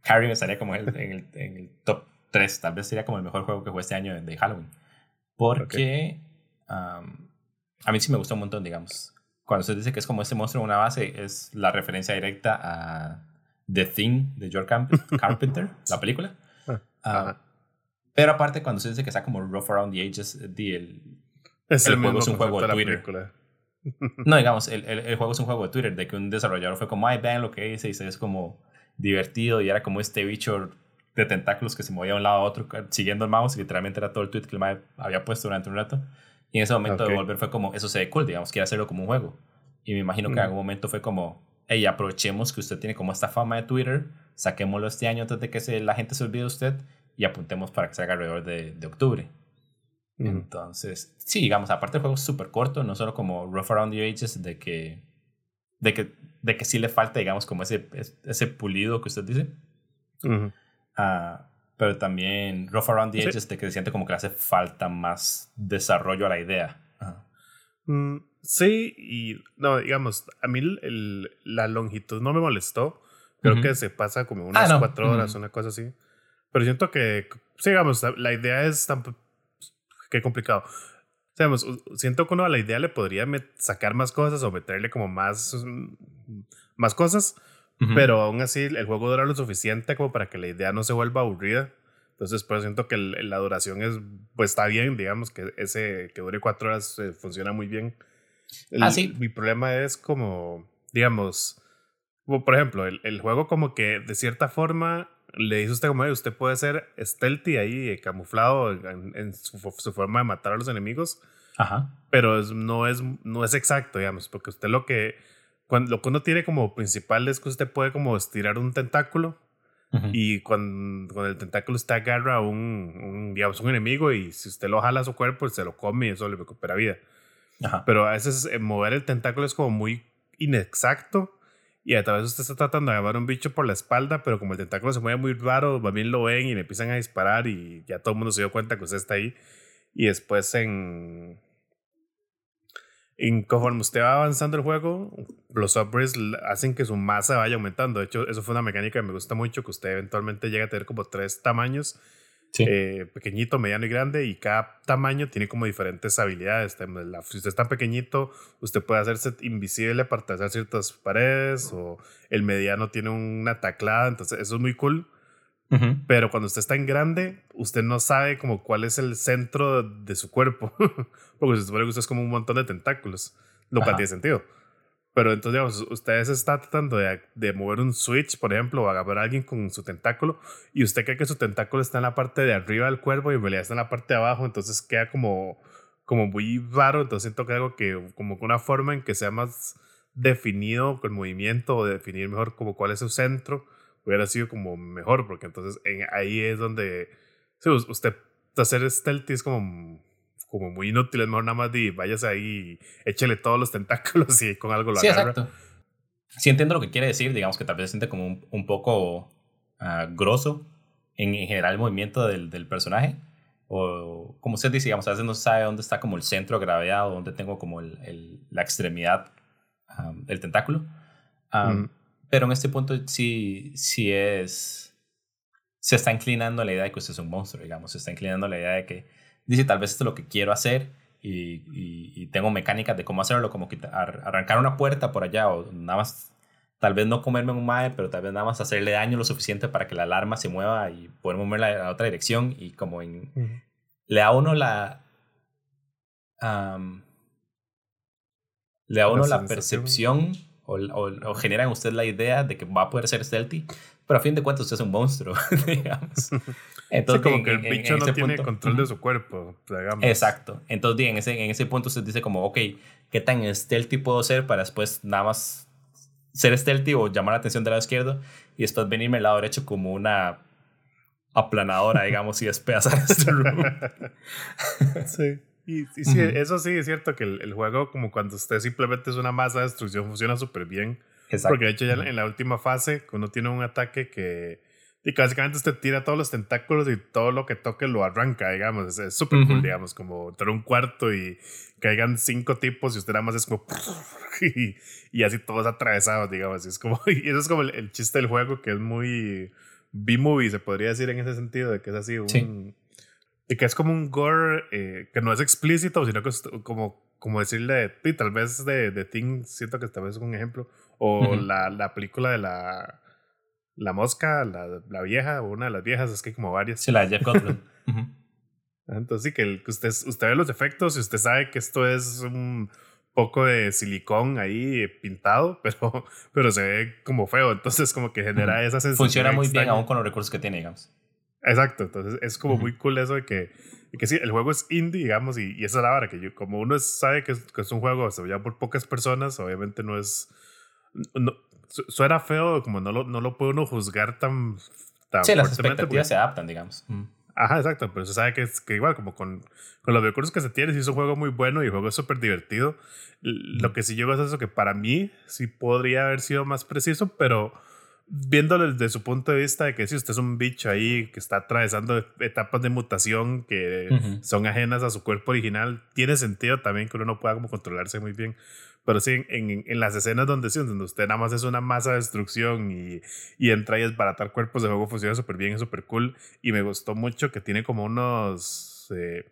Speaker 2: Carrion estaría como en el, en el, top 3, tal vez sería como el mejor juego que jugué este año de Halloween. Porque a mí sí me gustó un montón, digamos. Cuando se dice que es como ese monstruo en una base, es la referencia directa a The Thing de George Carpenter, la película. Ah, ah, pero aparte, cuando se dice que está como rough around the edges, el, el, juego es un juego de Twitter. No, digamos, el, el, juego es un juego de Twitter, de que un desarrollador fue como, ay, vean lo que hice, y se es como divertido, y era como este bicho de tentáculos que se movía de un lado a otro siguiendo el mouse, y literalmente era todo el tweet que el había puesto durante un rato. Y en ese momento de volver fue como, eso se ve cool, digamos, quiere hacerlo como un juego. Y me imagino que en mm. algún momento fue como, hey, aprovechemos que usted tiene como esta fama de Twitter, saquémoslo este año antes de que se, la gente se olvide de usted y apuntemos para que salga alrededor de, de octubre. Entonces, sí, digamos, aparte el juego es súper corto, no solo como Rough Around the Ages, de que, de que, de que sí le falta, digamos, como ese, ese pulido que usted dice. Ah, pero también Rough Around the Ages, de que se siente como que le hace falta más desarrollo a la idea.
Speaker 1: Mm, sí, y no, digamos, a mí el, la longitud no me molestó. Creo que se pasa como ah, unas cuatro horas, una cosa así. Pero siento que, sigamos, la idea es tan... Qué complicado. Digamos, siento que uno a la idea le podría sacar más cosas o meterle como más, más cosas, pero aún así el juego dura lo suficiente como para que la idea no se vuelva aburrida. Entonces, pero siento que la duración es, pues está bien, digamos, que ese que dure cuatro horas eh, funciona muy bien.
Speaker 2: ah, sí.
Speaker 1: Mi problema es como, digamos, por ejemplo, el, el, juego como que de cierta forma le dice usted como usted puede ser stealthy ahí, camuflado en, su, forma de matar a los enemigos.
Speaker 2: Ajá.
Speaker 1: Pero no, es, no es exacto, digamos, porque usted lo que, cuando, lo que uno tiene como principal es que usted puede como estirar un tentáculo y cuando, con el tentáculo usted agarra a un, un, digamos, un enemigo y si usted lo jala a su cuerpo, se lo come y eso le recupera vida. Ajá. Pero a veces eh, mover el tentáculo es como muy inexacto y a través usted está tratando de agarrar un bicho por la espalda, pero como el tentáculo se mueve muy raro, también lo ven y le empiezan a disparar y ya todo el mundo se dio cuenta que usted está ahí. Y después en... En conforme usted va avanzando el juego, los upgrades hacen que su masa vaya aumentando. De hecho, eso fue una mecánica que me gusta mucho, que usted eventualmente llega a tener como tres tamaños eh, pequeñito, mediano y grande, y cada tamaño tiene como diferentes habilidades. Si usted es tan pequeñito, usted puede hacerse invisible para hacer ciertas paredes, o el mediano tiene una taclada, entonces eso es muy cool. Pero cuando usted está en grande, usted no sabe como cuál es el centro de su cuerpo, porque se supone que usted es como un montón de tentáculos, lo cual tiene sentido. Pero entonces, digamos, ustedes están tratando de, de, mover un switch, por ejemplo, o agarrar a alguien con su tentáculo, y usted cree que su tentáculo está en la parte de arriba del cuerpo y en realidad está en la parte de abajo, entonces queda como, como muy raro. Entonces siento que algo que, como una forma en que sea más definido el movimiento o definir mejor como cuál es su centro, hubiera sido como mejor, porque entonces ahí es donde sí, usted hacer stealthy es como como muy inútil, es mejor nada más de váyase ahí y échele todos los tentáculos y con algo lo
Speaker 2: sí, Exacto. Sí entiendo lo que quiere decir, digamos que tal vez se siente como un, un poco uh, grosso en, en, general el movimiento del, del, personaje. O como usted dice, digamos, a veces no sabe dónde está como el centro de gravedad o dónde tengo como el, el, la extremidad um, del tentáculo. Um, mm. Pero en este punto sí, sí es... Se está inclinando a la idea de que usted es un monstruo, digamos. Se está inclinando a la idea de que dice, tal vez esto es lo que quiero hacer y, y, tengo mecánicas de cómo hacerlo, como arrancar una puerta por allá o nada más, tal vez no comerme un mae, pero tal vez nada más hacerle daño lo suficiente para que la alarma se mueva y poder moverla a la otra dirección y como en... Le da uno la... le da uno la, percepción o, o, genera en usted la idea de que va a poder ser stealthy, pero a fin de cuentas usted es un monstruo, digamos.
Speaker 1: Entonces, como que el bicho no tiene control de su cuerpo, digamos.
Speaker 2: Exacto. Entonces, en ese, en ese punto se dice como, ok, ¿qué tan stealthy puedo ser para después nada más ser stealthy o llamar la atención del lado izquierdo y después venirme al lado derecho como una aplanadora, digamos, y despedazar este room?
Speaker 1: sí. Y, sí, eso sí es cierto que el, el, juego, como cuando usted simplemente es una masa de destrucción, funciona súper bien. Exacto. Porque de hecho ya en la última fase, uno tiene un ataque que y básicamente usted tira todos los tentáculos y todo lo que toque lo arranca, digamos. Es súper cool, digamos, como tener un cuarto y caigan cinco tipos y usted nada más es como... Y, y así todos atravesados, digamos. Y, es como, y eso es como el, chiste del juego, que es muy B-movie, se podría decir en ese sentido, de que es así un... Y que es como un gore eh, que no es explícito, sino que es como, como decirle, y tal vez de, de Thing, siento que tal vez es un ejemplo, o la, la película de la la mosca, la, la, vieja, o una de las viejas, es que hay como varias.
Speaker 2: Sí, la de Jeff Goldblum.
Speaker 1: Entonces sí, que, usted, usted ve los efectos y usted sabe que esto es un poco de silicón ahí pintado, pero, pero se ve como feo, entonces como que genera esa sensación.
Speaker 2: Funciona muy bien aún con los recursos que tiene, digamos.
Speaker 1: Exacto, entonces es como muy cool eso de que, que sí, el juego es indie, digamos, y, y esa es la vara, que yo, como uno sabe que es, que es un juego ya por pocas personas, obviamente no es... No, suena feo, como no lo, no lo puede uno juzgar tan, tan
Speaker 2: Sí, las expectativas se adaptan, digamos. Mm.
Speaker 1: Ajá, exacto, pero se sabe que, es, que igual, como con, con los recursos que se tiene, sí es un juego muy bueno y el juego es súper divertido. Lo que sí llego es eso, que para mí sí podría haber sido más preciso, pero viéndolo desde su punto de vista de que si usted es un bicho ahí que está atravesando etapas de mutación que son ajenas a su cuerpo original, tiene sentido también que uno no pueda como controlarse muy bien. Pero sí, en, en, las escenas donde, sí, donde usted nada más es una masa de destrucción y, y entra y desbaratar cuerpos de juego funciona súper bien, es súper cool. Y me gustó mucho que tiene como unos... Eh,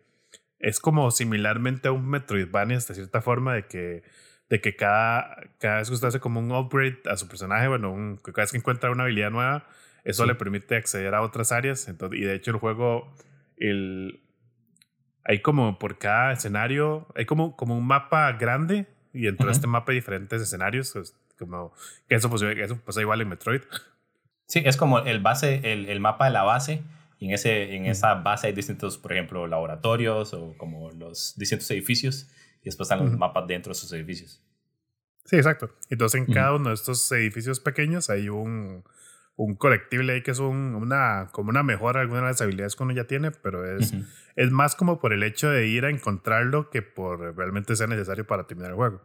Speaker 1: es como similarmente a un Metroidvania, de cierta forma, de que, de que cada, cada vez que usted hace como un upgrade a su personaje, bueno, un, cada vez que encuentra una habilidad nueva, eso le permite acceder a otras áreas. Entonces, y de hecho el juego, el, hay como por cada escenario, hay como, como un mapa grande y dentro de este mapa hay diferentes escenarios, pues, como que eso, pues, eso pasa igual en Metroid.
Speaker 2: Sí, es como el, base, el, el mapa de la base, y en, ese, en esa base hay distintos, por ejemplo, laboratorios o como los distintos edificios, y después están los mapas dentro de esos edificios.
Speaker 1: Sí, exacto. Entonces en cada uno de estos edificios pequeños hay un, un colectible ahí que es un, una, como una mejora de algunas de las habilidades que uno ya tiene, pero es, es más como por el hecho de ir a encontrarlo que por realmente sea necesario para terminar el juego.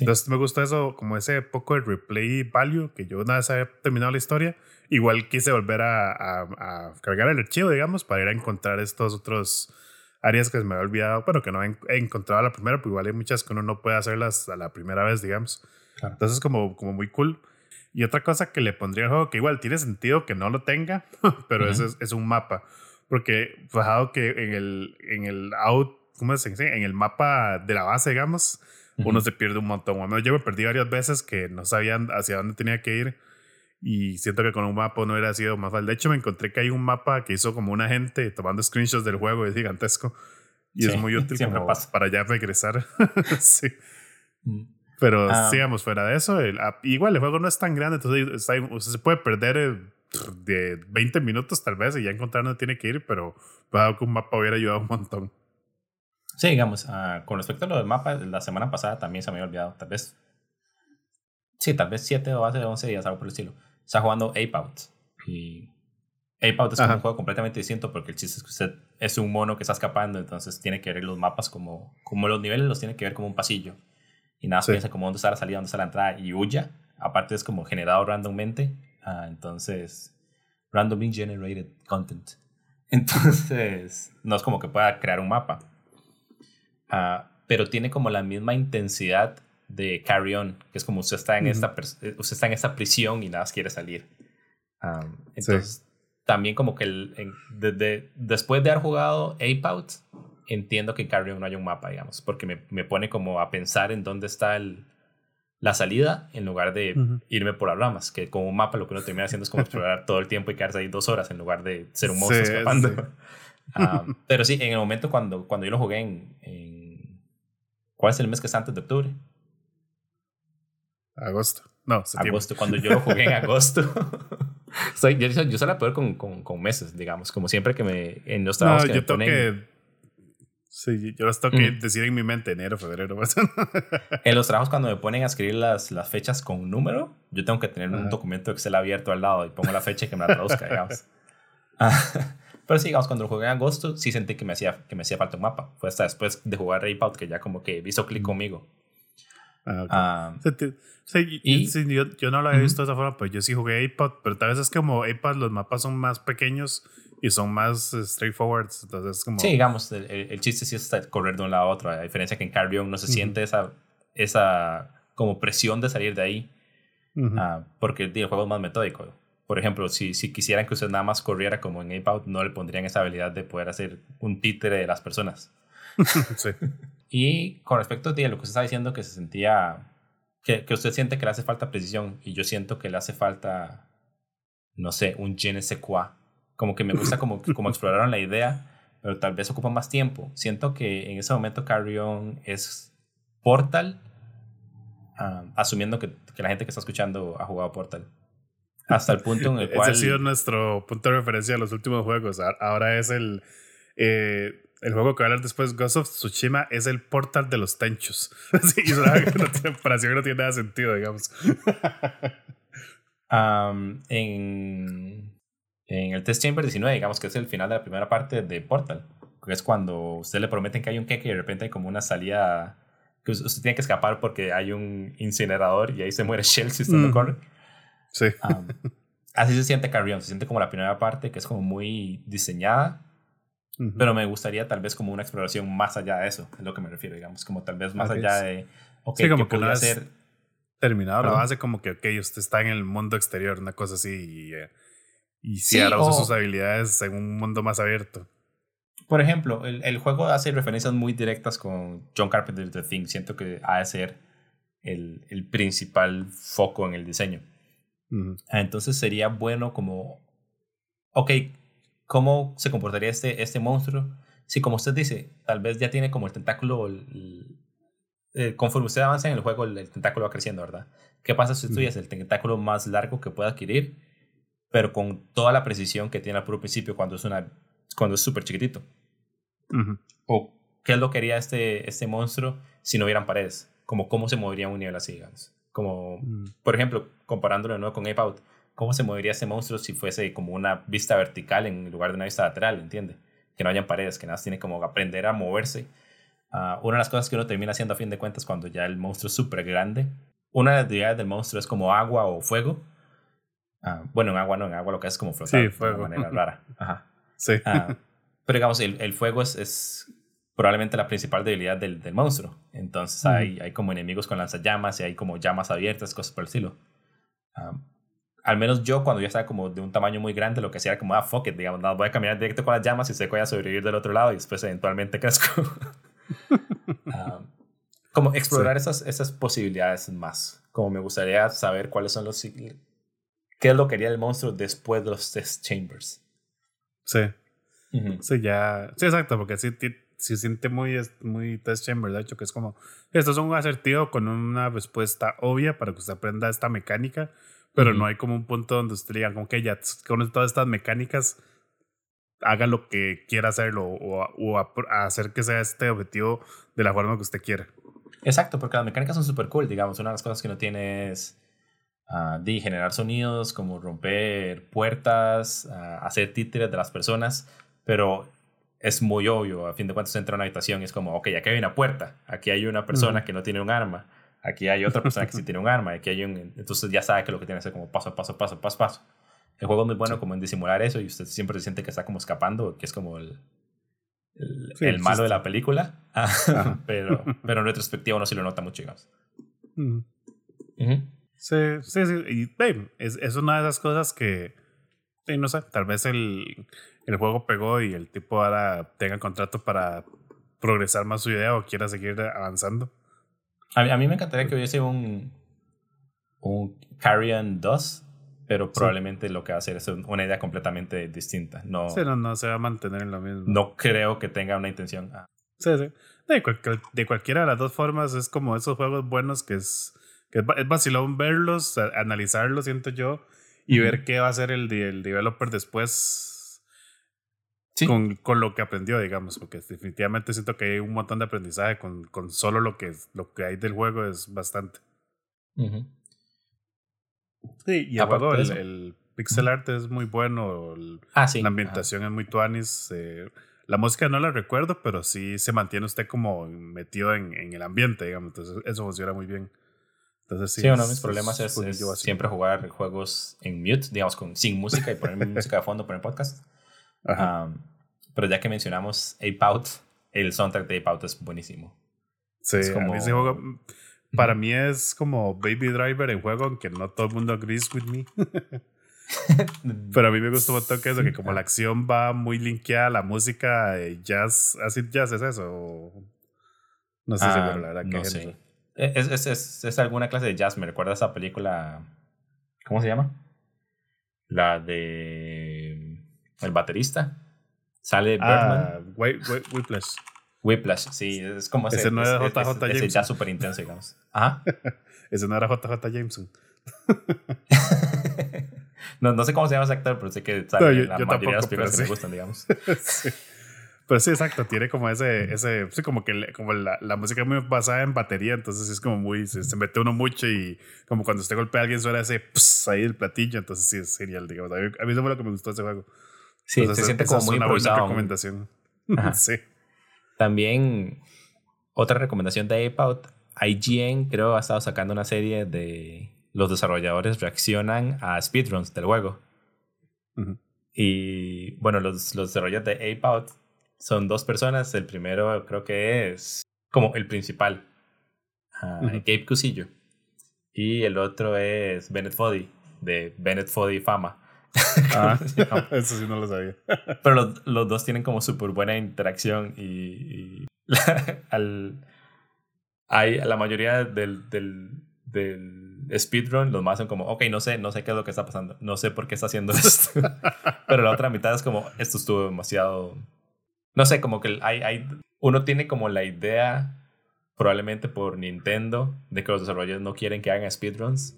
Speaker 1: Entonces me gusta eso, como ese poco de replay value, que yo una vez había terminado la historia, igual quise volver a, a, cargar el archivo, digamos, para ir a encontrar estos otros áreas que se me había olvidado, bueno, que no he, encontrado a la primera, pues igual hay muchas que uno no puede hacerlas a la primera vez, digamos. Entonces como, como muy cool. Y otra cosa que le pondría al juego, que igual tiene sentido que no lo tenga, pero eso es, es, un mapa. Porque fijado que en el, en el out, ¿cómo se dice? En el mapa de la base, digamos, uno se pierde un montón. yo me perdí varias veces que no sabían hacia dónde tenía que ir. Y siento que con un mapa no hubiera sido más fácil. De hecho, me encontré que hay un mapa que hizo como una gente tomando screenshots del juego, es gigantesco. Y es muy útil como para ya regresar. sí. Pero ah. sigamos fuera de eso. Ah, igual el juego no es tan grande, entonces se puede perder eh, de 20 minutos tal vez y ya encontrar dónde tiene que ir, pero que un mapa hubiera ayudado un montón.
Speaker 2: Sí, digamos, con respecto a lo del mapa, la semana pasada también se me había olvidado, tal vez. Sí, tal vez 7 o hace 11 días, algo por el estilo. Está jugando Ape Out. Y Ape Out es un juego completamente distinto porque el chiste es que usted es un mono que está escapando, entonces tiene que ver los mapas como, como los niveles los tiene que ver como un pasillo. Y nada, piensa como dónde está la salida, dónde está la entrada y huya. Aparte es como generado randommente. Ah, entonces, randomly generated content. Entonces, no es como que pueda crear un mapa. Ah, pero tiene como la misma intensidad de Carry On, que es como usted está en, esta, eh, usted está en esta prisión y nada más quiere salir. Ah, entonces, también como que el, desde, después de haber jugado Ape Out, entiendo que en Carry On no hay un mapa, digamos, porque me, me pone como a pensar en dónde está el, la salida en lugar de irme por las ramas, que con un mapa lo que uno termina haciendo es como explorar todo el tiempo y quedarse ahí dos horas en lugar de ser un monstruo escapando. Ah, pero sí, en el momento cuando, cuando yo lo jugué en, ¿Cuál es el mes que está antes de octubre?
Speaker 1: Agosto. No,
Speaker 2: septiembre. Agosto, cuando yo lo jugué en agosto. Soy, yo, yo suelo poder con, con, con, meses, digamos, como siempre que me... En los trabajos que yo me
Speaker 1: que Sí, yo las tengo que decir en mi mente enero, febrero.
Speaker 2: en los trabajos cuando me ponen a escribir las, las fechas con número, yo tengo que tener un documento Excel abierto al lado y pongo la fecha y que me la traduzca, digamos. Ah, pero sí, digamos, cuando jugué en agosto, sí sentí que me hacía, que me hacía falta un mapa. Fue hasta después de jugar Rape Out que ya como que hizo clic conmigo.
Speaker 1: Ah, ah sí, y, yo, yo, no lo había visto de esa forma, pero yo sí jugué iPad, pero tal vez es como iPad los mapas son más pequeños y son más straightforward. Entonces, como...
Speaker 2: Sí, digamos, el, el, chiste sí es correr de un lado a otro. A diferencia que en Carrion no se siente esa, esa como presión de salir de ahí. Ah, porque el juego es más metódico. Por ejemplo, si, si quisieran que usted nada más corriera como en Ape Out, no le pondrían esa habilidad de poder hacer un títere de las personas. sí. Y con respecto a lo que usted está diciendo, que se sentía, que, que, usted siente que le hace falta precisión, y yo siento que le hace falta, no sé, un je ne sais quoi como que me gusta como, como exploraron la idea, pero tal vez ocupa más tiempo. Siento que en ese momento Carry On es Portal, ah, asumiendo que, que, la gente que está escuchando ha jugado Portal. Hasta el punto en el cual...
Speaker 1: Ese ha sido nuestro punto de referencia a los últimos juegos. Ahora es el... Eh, el juego que va a hablar después, Ghost of Tsushima, es el portal de los tenchos. Sí, es una comparación que no tiene nada de sentido, digamos.
Speaker 2: Um, en en el Test Chamber 19, digamos que es el final de la primera parte de Portal, que es cuando usted le prometen que hay un queque y de repente hay como una salida que usted tiene que escapar porque hay un incinerador y ahí se muere Shell si usted no corre.
Speaker 1: Sí.
Speaker 2: así se siente Carrion, se siente como la primera parte que es como muy diseñada, pero me gustaría tal vez como una exploración más allá de eso, es lo que me refiero, digamos, como tal vez más allá de, ok, sí, como que podría ser...
Speaker 1: Terminado la base, como que, ok, usted está en el mundo exterior, una cosa así, y, eh, y si ahora usa sus habilidades en un mundo más abierto.
Speaker 2: Por ejemplo, el, el, juego hace referencias muy directas con John Carpenter's The Thing. Siento que ha de ser el, el principal foco en el diseño. Entonces sería bueno como, ok, ¿cómo se comportaría este, este monstruo? Si como usted dice, tal vez ya tiene como el tentáculo, eh, conforme usted avanza en el juego, el, tentáculo va creciendo, ¿verdad? ¿Qué pasa si es el tentáculo más largo que pueda adquirir? Pero con toda la precisión que tiene al puro principio cuando es una cuando es súper chiquitito. O qué es lo que haría este, este monstruo si no hubieran paredes, como cómo se movería un nivel así, digamos. Como, mm. por ejemplo, comparándolo de nuevo con Ape Out, cómo se movería ese monstruo si fuese como una vista vertical en lugar de una vista lateral, ¿entiende? Que no hayan paredes, que nada más tiene como aprender a moverse. Uh, una de las cosas que uno termina haciendo a fin de cuentas cuando ya el monstruo es súper grande, una de las debilidades del monstruo es como agua o fuego, Ah, bueno, en agua no, en agua lo que es como flotar de manera rara. Ajá.
Speaker 1: Sí.
Speaker 2: Ah, pero digamos, el, el fuego es, es, probablemente la principal debilidad del, del monstruo. Entonces hay, hay como enemigos con lanzallamas y hay como llamas abiertas, cosas por el estilo. Ah, al menos yo, cuando ya estaba como de un tamaño muy grande, lo que hacía era como, ah, fuck it, digamos, no, voy a caminar directo con las llamas y sé que voy a sobrevivir del otro lado y después eventualmente crezco. como explorar esas, esas posibilidades más. Como me gustaría saber cuáles son los qué es lo que haría el monstruo después de los test chambers.
Speaker 1: Sí. Sí, ya. Sí, exacto, porque sí, se siente muy, muy test chamber, de hecho, que es como, esto es un acertijo con una respuesta obvia para que usted aprenda esta mecánica, pero no hay como un punto donde usted diga, como que ya con todas estas mecánicas, haga lo que quiera hacerlo o, o hacer que sea este objetivo de la forma que usted quiera.
Speaker 2: Exacto, porque las mecánicas son súper cool, digamos, una de las cosas que no tiene es uh, de generar sonidos, como romper puertas, uh, hacer títeres de las personas, pero es muy obvio, a fin de cuentas entra a una habitación y es como, ok, aquí hay una puerta, aquí hay una persona que no tiene un arma, aquí hay otra persona que sí tiene un arma, aquí hay un... Entonces ya sabe que lo que tiene que hacer como paso a paso, paso, paso, paso. El juego es muy bueno como en disimular eso y usted siempre se siente que está como escapando, que es como el, el, malo de la película, pero, pero en retrospectiva uno sí lo nota mucho, digamos.
Speaker 1: Sí, sí, sí. Y es, es, una de esas cosas que, no sé, tal vez el, el juego pegó y el tipo ahora tenga contrato para progresar más su idea o quiera seguir avanzando.
Speaker 2: A mí, a mí me encantaría que hubiese un, un Carrion 2 pero probablemente lo que va a hacer es una idea completamente distinta. No,
Speaker 1: sí, no, se va a mantener en lo mismo.
Speaker 2: No creo que tenga una intención.
Speaker 1: Sí, sí. De, de, cualquiera de las dos formas es como esos juegos buenos que es, que es vacilón verlos, analizarlos, siento yo, y ver qué va a hacer el, el developer después sí. con, con, lo que aprendió, digamos, porque definitivamente siento que hay un montón de aprendizaje con, con solo lo que, lo que hay del juego es bastante. Sí, y el, el, pixel art es muy bueno.
Speaker 2: Ah,
Speaker 1: la ambientación es muy tuanis. Eh, la música no la recuerdo, pero sí se mantiene usted como metido en, en el ambiente, digamos. Entonces, eso funciona muy bien. Entonces,
Speaker 2: sí, uno de mis problemas es, siempre jugar juegos en mute, digamos, con, sin música y poner música de fondo el podcast. pero ya que mencionamos Ape Out, el soundtrack de Ape Out es buenísimo.
Speaker 1: Sí, es como... Para mí es como Baby Driver en juego, aunque no todo el mundo agrees with me. Pero a mí me gusta un montón que eso, que como la acción va muy linkeada a la música, jazz, así jazz es eso. No sé si
Speaker 2: ah, la verdad que no sé. Es, es, es, es, alguna clase de jazz, me recuerda a esa película. ¿Cómo se llama? La de. El baterista. Sale
Speaker 1: ah, Whiplash.
Speaker 2: Whiplash, sí, es como
Speaker 1: ese. Ese no era JJ Jameson. Ese
Speaker 2: ya súper intenso, digamos. Ajá.
Speaker 1: ese no era JJ Jameson.
Speaker 2: no, no sé cómo se llama ese actor, pero sé que sale yo, la yo mayoría de las películas que me gustan, digamos.
Speaker 1: sí. Pues sí, exacto, tiene como ese, ese sí, como que como la, la música es muy basada en batería, entonces es como muy, se, mete uno mucho y como cuando usted golpea a alguien suena ese pss, ahí el platillo, entonces sí es genial, digamos. A mí, a mí eso fue lo que me gustó de ese juego.
Speaker 2: Sí, entonces, se siente como muy una buena
Speaker 1: recomendación. sí.
Speaker 2: También, otra recomendación de Ape IGN creo ha estado sacando una serie de los desarrolladores reaccionan a speedruns del juego. Y bueno, los, los desarrolladores de Ape son dos personas. El primero creo que es como el principal, uh, Gabe Cusillo. Y el otro es Bennett Foddy, de Bennett Foddy Fama.
Speaker 1: Ah, eso sí no lo sabía.
Speaker 2: Pero los, los dos tienen como súper buena interacción y, al, hay, la mayoría del, del, del speedrun los más son como, ok, no sé, no sé qué es lo que está pasando, no sé por qué está haciendo esto. Pero la otra mitad es como, esto estuvo demasiado... No sé, como que hay, hay, uno tiene como la idea, probablemente por Nintendo, de que los desarrolladores no quieren que hagan speedruns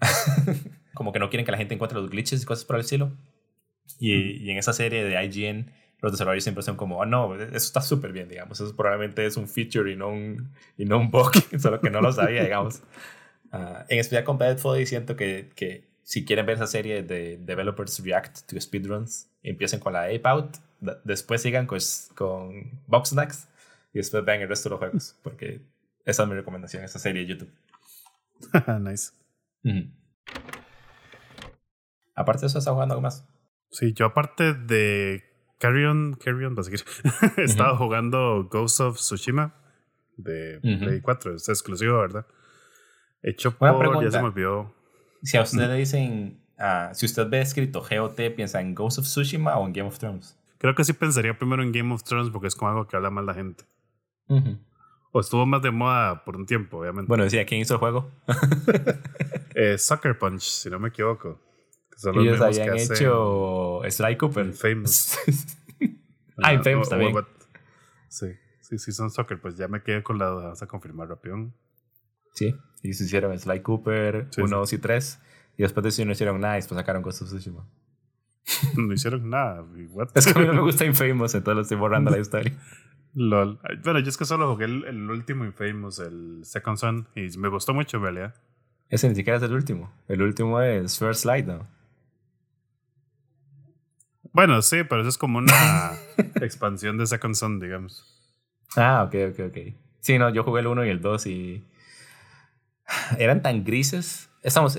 Speaker 2: como que no quieren que la gente encuentre los glitches y cosas por el estilo. Y, y en esa serie de IGN, los desarrolladores siempre son como, oh no, eso está súper bien, digamos. Eso probablemente es un feature y no un, y no un bug, solo que no lo sabía, digamos. Uh, en especial con Bad Folly siento que, que si quieren ver esa serie de Developers React to Speedruns, empiecen con la Ape Out, después sigan con, con Box Next y después vean el resto de los juegos, porque esa es mi recomendación, esa serie de YouTube.
Speaker 1: nice.
Speaker 2: Aparte de eso, ¿estás jugando algo más?
Speaker 1: Sí, yo aparte de Carrion, Carrion, va a seguir. He estado jugando Ghost of Tsushima de Play 4. Es exclusivo, ¿verdad? Hecho por. Ya se me olvidó.
Speaker 2: Si a usted le dicen. Uh, si usted ve escrito GOT, ¿piensa en Ghost of Tsushima o en Game of Thrones?
Speaker 1: Creo que sí pensaría primero en Game of Thrones porque es como algo que habla mal la gente. O estuvo más de moda por un tiempo, obviamente.
Speaker 2: Bueno, decía, ¿quién hizo el juego?
Speaker 1: eh, Sucker Punch, si no me equivoco.
Speaker 2: Son Ellos habían hecho Sly Cooper.
Speaker 1: Famous.
Speaker 2: ah, Famous también.
Speaker 1: Sí, sí, sí, son soccer. Pues ya me quedé con la duda. Vamos a confirmar rápido.
Speaker 2: Sí, y se hicieron Sly Cooper 1, 2 y 3. Y después de eso no hicieron nada y después sacaron Ghost of Tsushima.
Speaker 1: no hicieron nada.
Speaker 2: Es que a mí no me gusta Infamous, entonces lo estoy borrando la historia.
Speaker 1: LOL. Bueno, yo es que solo jugué el, último Infamous, el Second Son, y me gustó mucho en realidad.
Speaker 2: Ese ni siquiera es el último. El último es First Light, ¿no?
Speaker 1: Bueno, sí, pero eso es como una expansión de Second Son, digamos.
Speaker 2: Ah, ok, ok, ok. Sí, no, yo jugué el 1 y el 2 y. Eran tan grises. Estamos.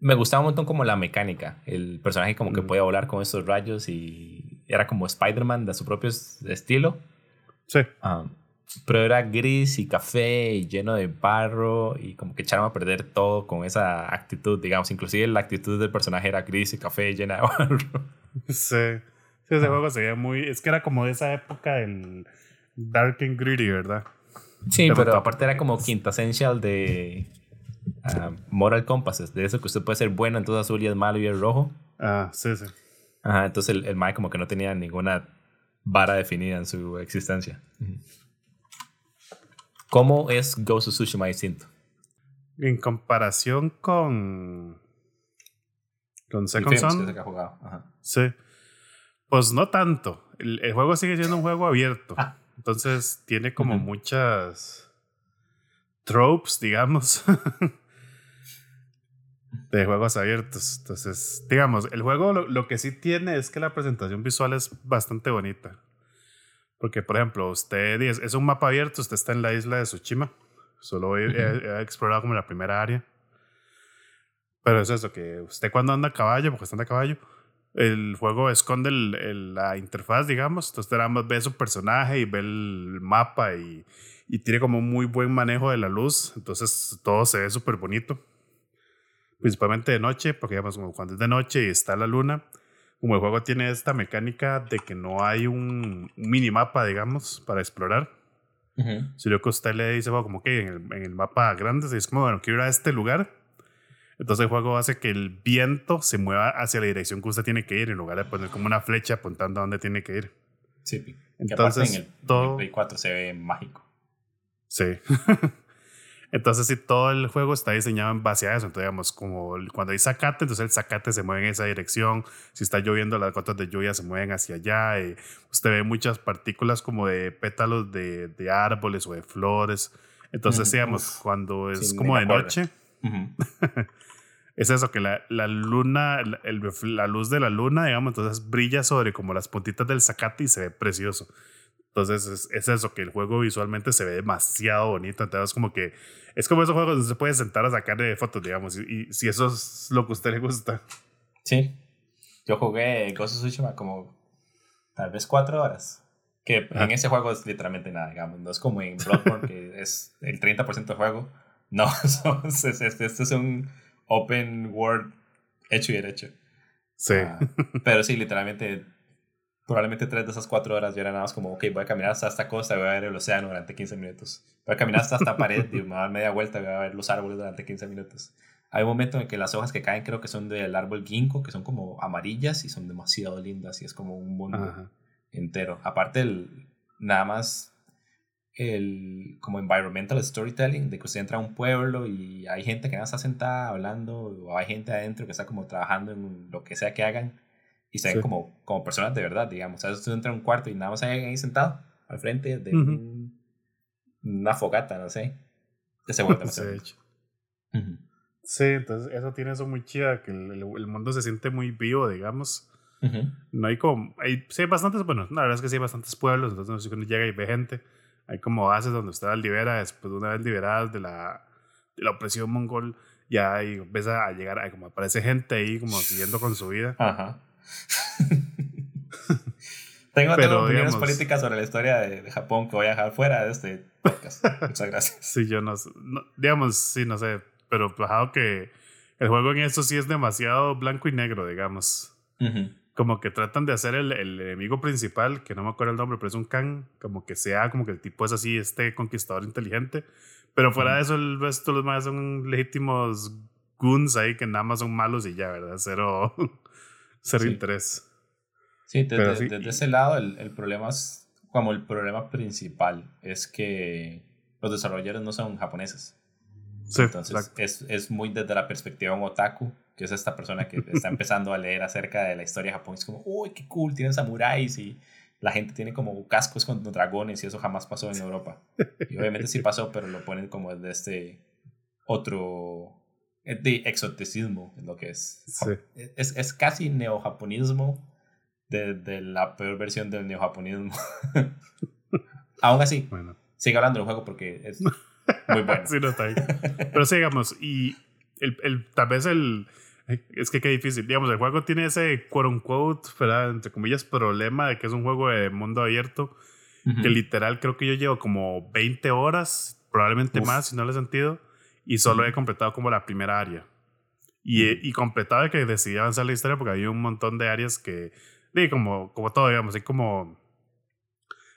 Speaker 2: Me gustaba un montón como la mecánica. El personaje como que podía volar con estos rayos y era como Spider-Man de su propio estilo.
Speaker 1: Sí.
Speaker 2: Ah, pero era gris y café y lleno de barro y como que echaron a perder todo con esa actitud, digamos. Inclusive la actitud del personaje era gris y café y llena de barro.
Speaker 1: Sí. ese juego se veía muy... Es que era como de esa época del Dark and Gritty, ¿verdad?
Speaker 2: Sí, pero aparte era como quintessential de uh, Moral Compasses, de eso que usted puede ser bueno, entonces azul y es malo y es rojo.
Speaker 1: Ah, sí, sí.
Speaker 2: Ajá, entonces el, el Mae como que no tenía ninguna vara definida en su existencia. ¿Cómo es Ghost of Tsushima distinto?
Speaker 1: En comparación con. Con Second Son. Sí. Pues no tanto. El, juego sigue siendo un juego abierto. Ah. Entonces tiene como muchas tropes, digamos, de juegos abiertos. Entonces, digamos, el juego lo, que sí tiene es que la presentación visual es bastante bonita. Porque, por ejemplo, usted es, un mapa abierto, usted está en la isla de Tsushima. Solo he, explorado como la primera área. Pero es eso, que usted cuando anda a caballo, porque está a caballo, el juego esconde la interfaz, digamos. Entonces, usted nada más ve su personaje y ve el mapa y, y tiene como un muy buen manejo de la luz. Entonces, todo se ve súper bonito. Principalmente de noche, porque digamos, cuando es de noche y está la luna, como el juego tiene esta mecánica de que no hay un, minimapa, digamos, para explorar. Si lo que usted le dice, como que en el, en el mapa grande, es como, bueno, quiero ir a este lugar. Entonces el juego hace que el viento se mueva hacia la dirección que usted tiene que ir en lugar de poner como una flecha apuntando a dónde tiene que ir.
Speaker 2: Sí, entonces en el, todo... Play 4 se ve mágico.
Speaker 1: Sí. Entonces, si todo el juego está diseñado en base a eso, entonces, digamos, como cuando hay zacate, entonces el zacate se mueve en esa dirección. Si está lloviendo, las gotas de lluvia se mueven hacia allá. Y usted ve muchas partículas como de pétalos de, de árboles o de flores. Entonces, digamos, cuando es como de noche, es eso, que la, la luna, el, la luz de la luna, digamos, entonces brilla sobre como las puntitas del zacate y se ve precioso. Entonces es, eso, que el juego visualmente se ve demasiado bonito. Entonces como que es como esos juegos donde se puede sentar a sacar fotos, digamos, y, si eso es lo que a usted le gusta.
Speaker 2: Sí. Yo jugué Ghost of Tsushima como tal vez cuatro horas. Que en ese juego es literalmente nada, digamos. No es como en Bloodborne, que es el 30% del juego. No, esto es un open world hecho y derecho.
Speaker 1: Sí.
Speaker 2: Ah, pero sí, literalmente probablemente tres de esas cuatro horas yo era nada más como, ok, voy a caminar hasta esta costa, voy a ver el océano durante 15 minutos. Voy a caminar hasta esta pared y me voy a dar media vuelta, voy a ver los árboles durante 15 minutos. Hay un momento en que las hojas que caen creo que son del árbol ginkgo, que son como amarillas y son demasiado lindas y es como un mundo entero. Aparte, el, nada más el como environmental storytelling, de que usted entra a un pueblo y hay gente que nada está sentada hablando o hay gente adentro que está como trabajando en lo que sea que hagan y se ven como, como personas de verdad, digamos. O sea, usted entra a un cuarto y nada más hay ahí sentado al frente de una fogata, no sé. Ese vuelve
Speaker 1: sí, hecho. Sí, entonces eso tiene eso muy chida, que el, el mundo se siente muy vivo, digamos. No hay como, hay, sí hay bastantes, bueno, la verdad es que sí hay bastantes pueblos, entonces uno llega y ve gente. Hay como bases donde usted las libera, después de una vez liberadas de la, de la opresión mongol, ya ahí empieza a llegar, ahí como aparece gente ahí como siguiendo con su vida.
Speaker 2: Ajá. tengo, Pero, opiniones políticas sobre la historia de, Japón que voy a dejar fuera de este podcast. Muchas gracias.
Speaker 1: sí, yo no, digamos, sí, no sé, pero bajado que el juego en eso sí es demasiado blanco y negro, digamos. Como que tratan de hacer el, el, enemigo principal, que no me acuerdo el nombre, pero es un Khan, como que sea, como que el tipo es así, este conquistador inteligente. Pero fuera de eso, el resto los más son legítimos goons ahí que nada más son malos y ya, ¿verdad? Cero, ser interés.
Speaker 2: Sí, desde, ese lado el, el, problema es como el problema principal es que los desarrolladores no son japoneses. Sí, Entonces es, es, muy desde la perspectiva de un otaku, que es esta persona que está empezando a leer acerca de la historia. Es como, uy, qué cool, tienen samuráis y la gente tiene como cascos con dragones y eso jamás pasó en Europa. Y obviamente sí pasó, pero lo ponen como desde este otro de exoticismo, lo que es. Es, es casi neojaponismo de, de, la peor versión del neojaponismo. Aún así, bueno. sigue hablando del juego porque es muy bueno.
Speaker 1: sí, no está ahí. Pero sigamos, y el, el, tal vez el. Es que qué difícil. Digamos, el juego tiene ese quote unquote, ¿verdad? Entre comillas, problema de que es un juego de mundo abierto. Que literal creo que yo llevo como 20 horas, probablemente más, si no lo he sentido. Y solo he completado como la primera área. Y, y completado de que decidí avanzar la historia porque había un montón de áreas que como, como todo, digamos, hay como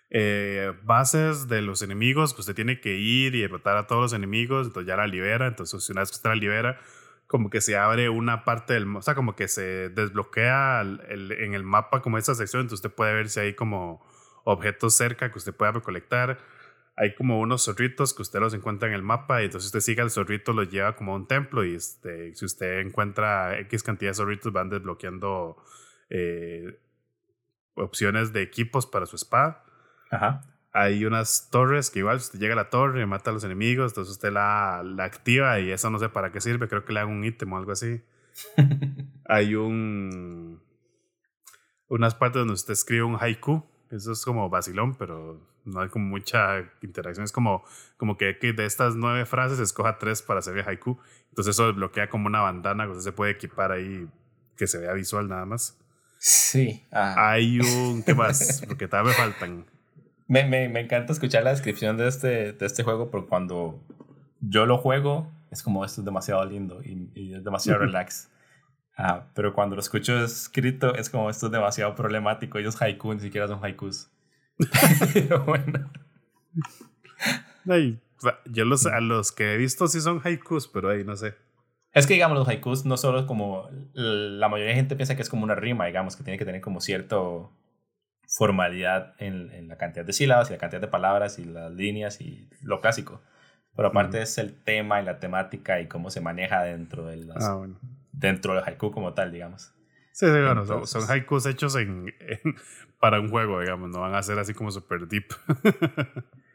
Speaker 1: eh, bases de los enemigos que usted tiene que ir y derrotar a todos los enemigos, entonces ya la libera, entonces una vez que usted la libera, como que se abre una parte del, o sea, como que se desbloquea el, en el mapa como esa sección, entonces usted puede ver si hay como objetos cerca que usted pueda recolectar. Hay como unos zorritos que usted los encuentra en el mapa y entonces usted sigue al zorrito, los lleva como a un templo y este, si usted encuentra X cantidad de zorritos van desbloqueando eh, opciones de equipos para su espada. Ajá. Hay unas torres que igual usted llega a la torre, mata a los enemigos, entonces usted la, la activa y eso no sé para qué sirve, creo que le haga un ítem o algo así. hay un unas partes donde usted escribe un haiku, eso es como vacilón, pero no hay como mucha interacción, es como, como que, de estas nueve frases escoja tres para hacer el haiku, entonces eso bloquea como una bandana que usted se puede equipar ahí que se vea visual nada más.
Speaker 2: Sí.
Speaker 1: Hay un. ¿Qué más? Porque todavía me faltan.
Speaker 2: Me, me, me, encanta escuchar la descripción de este, de este juego, porque cuando yo lo juego, es como esto es demasiado lindo y, es demasiado relax. Ah, pero cuando lo escucho escrito, es como esto es demasiado problemático. Ellos haiku ni siquiera son haikus. pero bueno.
Speaker 1: yo los, a los que he visto sí son haikus, pero ahí no sé.
Speaker 2: Es que, digamos, los haikus no solo es como. La mayoría de gente piensa que es como una rima, digamos, que tiene que tener como cierto formalidad en, en la cantidad de sílabas y la cantidad de palabras y las líneas y lo clásico. Pero aparte es el tema y la temática y cómo se maneja dentro, de las, ah, dentro del haiku como tal, digamos.
Speaker 1: Sí, sí, bueno, son, haikus hechos en, para un juego, digamos, no van a ser así como super deep.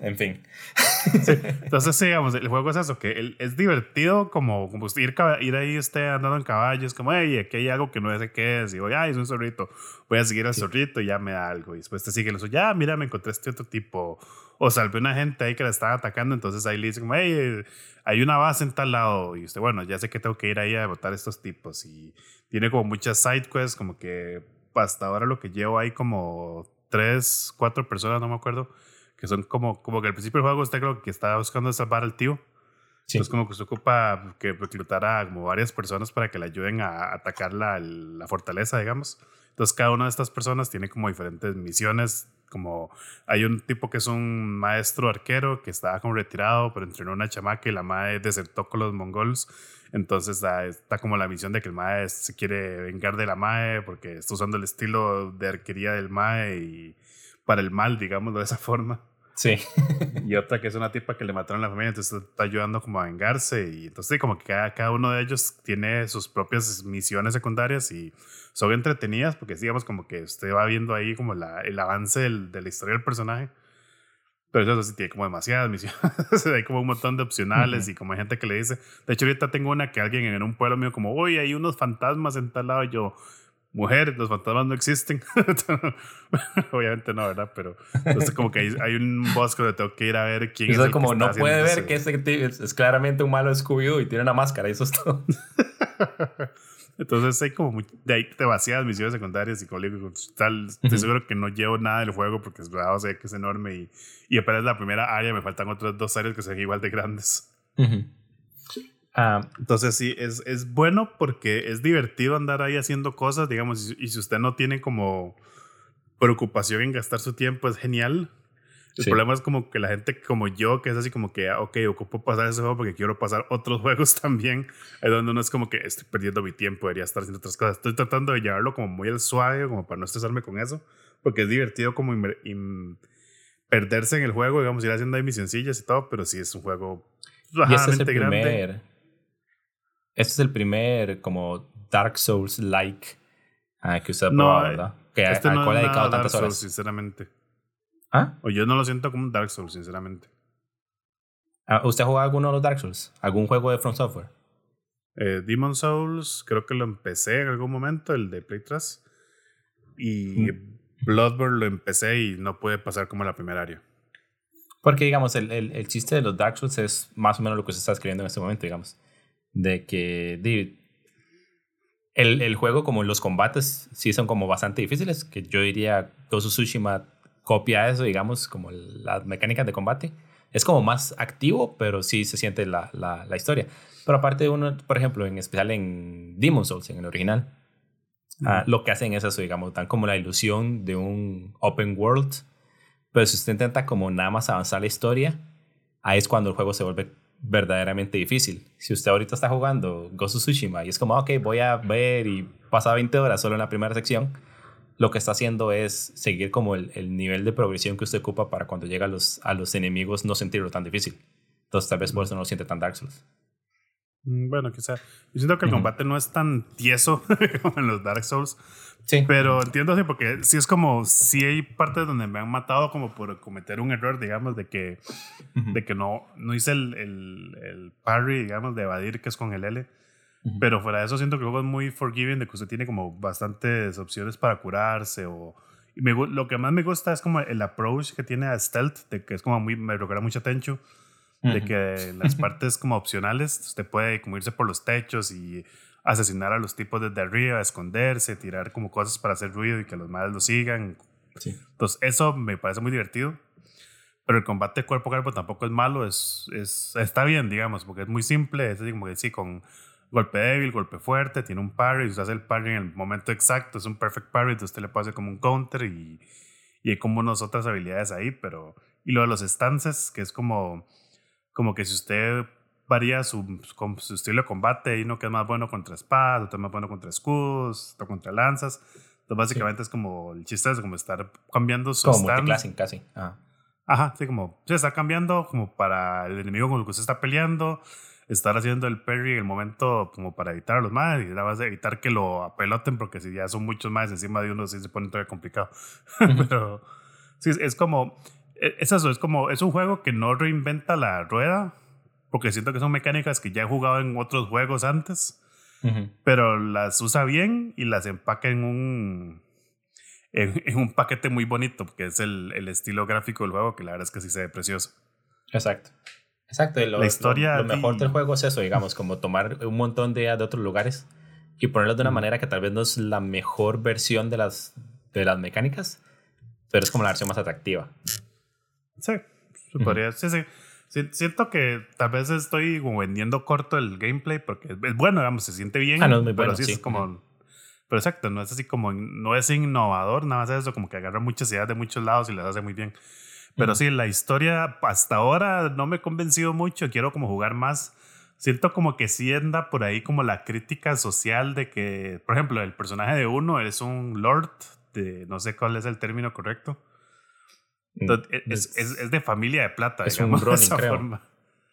Speaker 2: En fin.
Speaker 1: Entonces, digamos, el juego es eso, que es divertido como, como ir, ir ahí usted andando en caballos, como, hey, aquí hay algo que no sé qué es, y voy, ay, es un zorrito, voy a seguir al zorrito y ya me da algo, y después te sigue el ya, mira, me encontré este otro tipo, o salvé una gente ahí que la estaba atacando, entonces ahí le dice como, hey, hay una base en tal lado, y usted, bueno, ya sé que tengo que ir ahí a derrotar a estos tipos, y tiene como muchas side quests, como que hasta ahora lo que llevo ahí como tres, cuatro personas, no me acuerdo, que son como, como que al principio del juego usted creo que está buscando salvar al tío. Sí. Entonces como que se ocupa que reclutar a como varias personas para que le ayuden a atacar la, la fortaleza, digamos. Entonces cada una de estas personas tiene como diferentes misiones, como hay un tipo que es un maestro arquero que estaba como retirado, pero entrenó una chamaca y la madre desertó con los mongols. Entonces está como la misión de que el mae se quiere vengar de la mae porque está usando el estilo de arquería del mae y para el mal, digámoslo de esa forma.
Speaker 2: Sí.
Speaker 1: y otra que es una tipa que le mataron a la familia, entonces está ayudando como a vengarse. Y entonces como que cada, cada uno de ellos tiene sus propias misiones secundarias y son entretenidas porque digamos como que usted va viendo ahí como la, el avance del, de la historia del personaje. Pero eso sí tiene como demasiadas misiones. hay como un montón de opcionales y como hay gente que le dice. De hecho, ahorita tengo una que alguien en un pueblo mío, como, oye, hay unos fantasmas en tal lado. Y yo, mujer, los fantasmas no existen. Obviamente no, ¿verdad? Pero entonces como que hay, un bosque donde tengo que ir a ver quién es.
Speaker 2: es como no puede ver que ese es, es, claramente un malo scooby y tiene una máscara y eso es todo.
Speaker 1: entonces hay como muy, de ahí demasiadas misiones secundarias y como digo, tal, estoy seguro que no llevo nada del juego porque es verdad, o sea que es enorme y, y apenas la primera área me faltan otras dos áreas que son igual de grandes. Ah, entonces sí, es, es bueno porque es divertido andar ahí haciendo cosas, digamos, y, si usted no tiene como preocupación en gastar su tiempo, es genial. El problema es como que la gente como yo, que es así como que, ah, ok, ocupo pasar ese juego porque quiero pasar otros juegos también, es donde uno es como que estoy perdiendo mi tiempo, debería estar haciendo otras cosas. Estoy tratando de llevarlo como muy al suave, como para no estresarme con eso, porque es divertido como perderse en el juego, digamos, ir haciendo ahí misioncillas y todo, pero sí es un juego
Speaker 2: bastante este grande. Primer, este es el primer como Dark Souls-like ah, que usted ha probado, ¿verdad? Que
Speaker 1: este no ha dedicado tantas Dark Souls, sinceramente. ¿Ah? O yo no lo siento como un Dark Souls, sinceramente.
Speaker 2: Ah, ¿Usted ha jugado alguno de los Dark Souls? ¿Algún juego de From Software?
Speaker 1: Eh, Demon Souls, creo que lo empecé en algún momento, el de Playtras. Y mm. Bloodborne lo empecé y no pude pasar como la primera área.
Speaker 2: Porque, digamos, el, el, el, chiste de los Dark Souls es más o menos lo que se está escribiendo en este momento, digamos. De que el, el, juego, como los combates, sí son como bastante difíciles. Que yo diría, Gozu Tsushima copia eso, digamos, como las mecánicas de combate. Es como más activo, pero sí se siente la, la, la historia. Pero aparte de uno, por ejemplo, en especial en Demon Souls, en el original, ah, lo que hacen es eso, digamos, dan como la ilusión de un open world. Pero si usted intenta como nada más avanzar la historia, ahí es cuando el juego se vuelve verdaderamente difícil. Si usted ahorita está jugando Ghost of Tsushima y es como, ok, voy a ver y pasa 20 horas solo en la primera sección, lo que está haciendo es seguir como el, el, nivel de progresión que usted ocupa para cuando llega a los, a los enemigos no sentirlo tan difícil. Entonces tal vez por eso no lo siente tan Dark Souls.
Speaker 1: Mm, bueno, quizá. Yo siento que el combate no es tan tieso como en los Dark Souls. Sí. Pero entiendo así, porque sí es como, sí hay partes donde me han matado como por cometer un error, digamos, de que, de que no, no hice el, el, el, parry, digamos, de evadir, que es con el L. Pero fuera de eso siento que el juego es muy forgiving, de que usted tiene como bastantes opciones para curarse o... Y me, lo que más me gusta es como el approach que tiene a Stealth, de que es como muy, me recuerda mucho a Tenchu, de que las partes como opcionales usted puede como irse por los techos y asesinar a los tipos desde arriba, esconderse, tirar como cosas para hacer ruido y que los males lo sigan. Entonces eso me parece muy divertido. Pero el combate cuerpo a cuerpo tampoco es malo, es, es, está bien, digamos, porque es muy simple, es como que sí, con golpe débil, golpe fuerte, tiene un parry, usted hace el parry en el momento exacto, es un perfect parry, entonces usted le puede hacer como un counter y, y hay como unas otras habilidades ahí, pero... Y lo de los stances, que es como, como que si usted varía su, su estilo de combate, y uno que es más bueno contra espadas, otro es más bueno contra escudos, otro contra lanzas. Entonces básicamente es como, el chiste es como estar cambiando su
Speaker 2: Como multiclassing casi.
Speaker 1: Ajá, sí, como, se está cambiando como para el enemigo con el que usted está peleando estar haciendo el parry en el momento como para evitar a los más y nada más evitar que lo apeloten porque si ya son muchos más encima de uno sí se pone todavía complicado. Pero sí, es como, e, es eso, es como, es un juego que no reinventa la rueda porque siento que son mecánicas que ya he jugado en otros juegos antes, pero las usa bien y las empaca en un, en, un paquete muy bonito, porque es el, el, estilo gráfico del juego, que la verdad es que sí se ve precioso.
Speaker 2: Exacto. Exacto, lo, la historia lo, mejor del juego es eso, digamos, como tomar un montón de ideas de otros lugares y ponerlos de una manera que tal vez no es la mejor versión de las, de las mecánicas, pero es como la versión más atractiva.
Speaker 1: Sí, podría, sí, sí. Siento que tal vez estoy como vendiendo corto el gameplay porque es bueno, digamos, se siente bien. Ah, no, es muy bueno, pero sí, es como... Pero exacto, no es así como, no es innovador, nada más eso, como que agarra muchas ideas de muchos lados y las hace muy bien. Pero sí, la historia hasta ahora no me he convencido mucho, quiero como jugar más. Siento como que sí anda por ahí como la crítica social de que, por ejemplo, el personaje de uno es un lord, de, no sé cuál es el término correcto. Mm, es, es, de familia de plata, es digamos, un Ronin, de esa forma.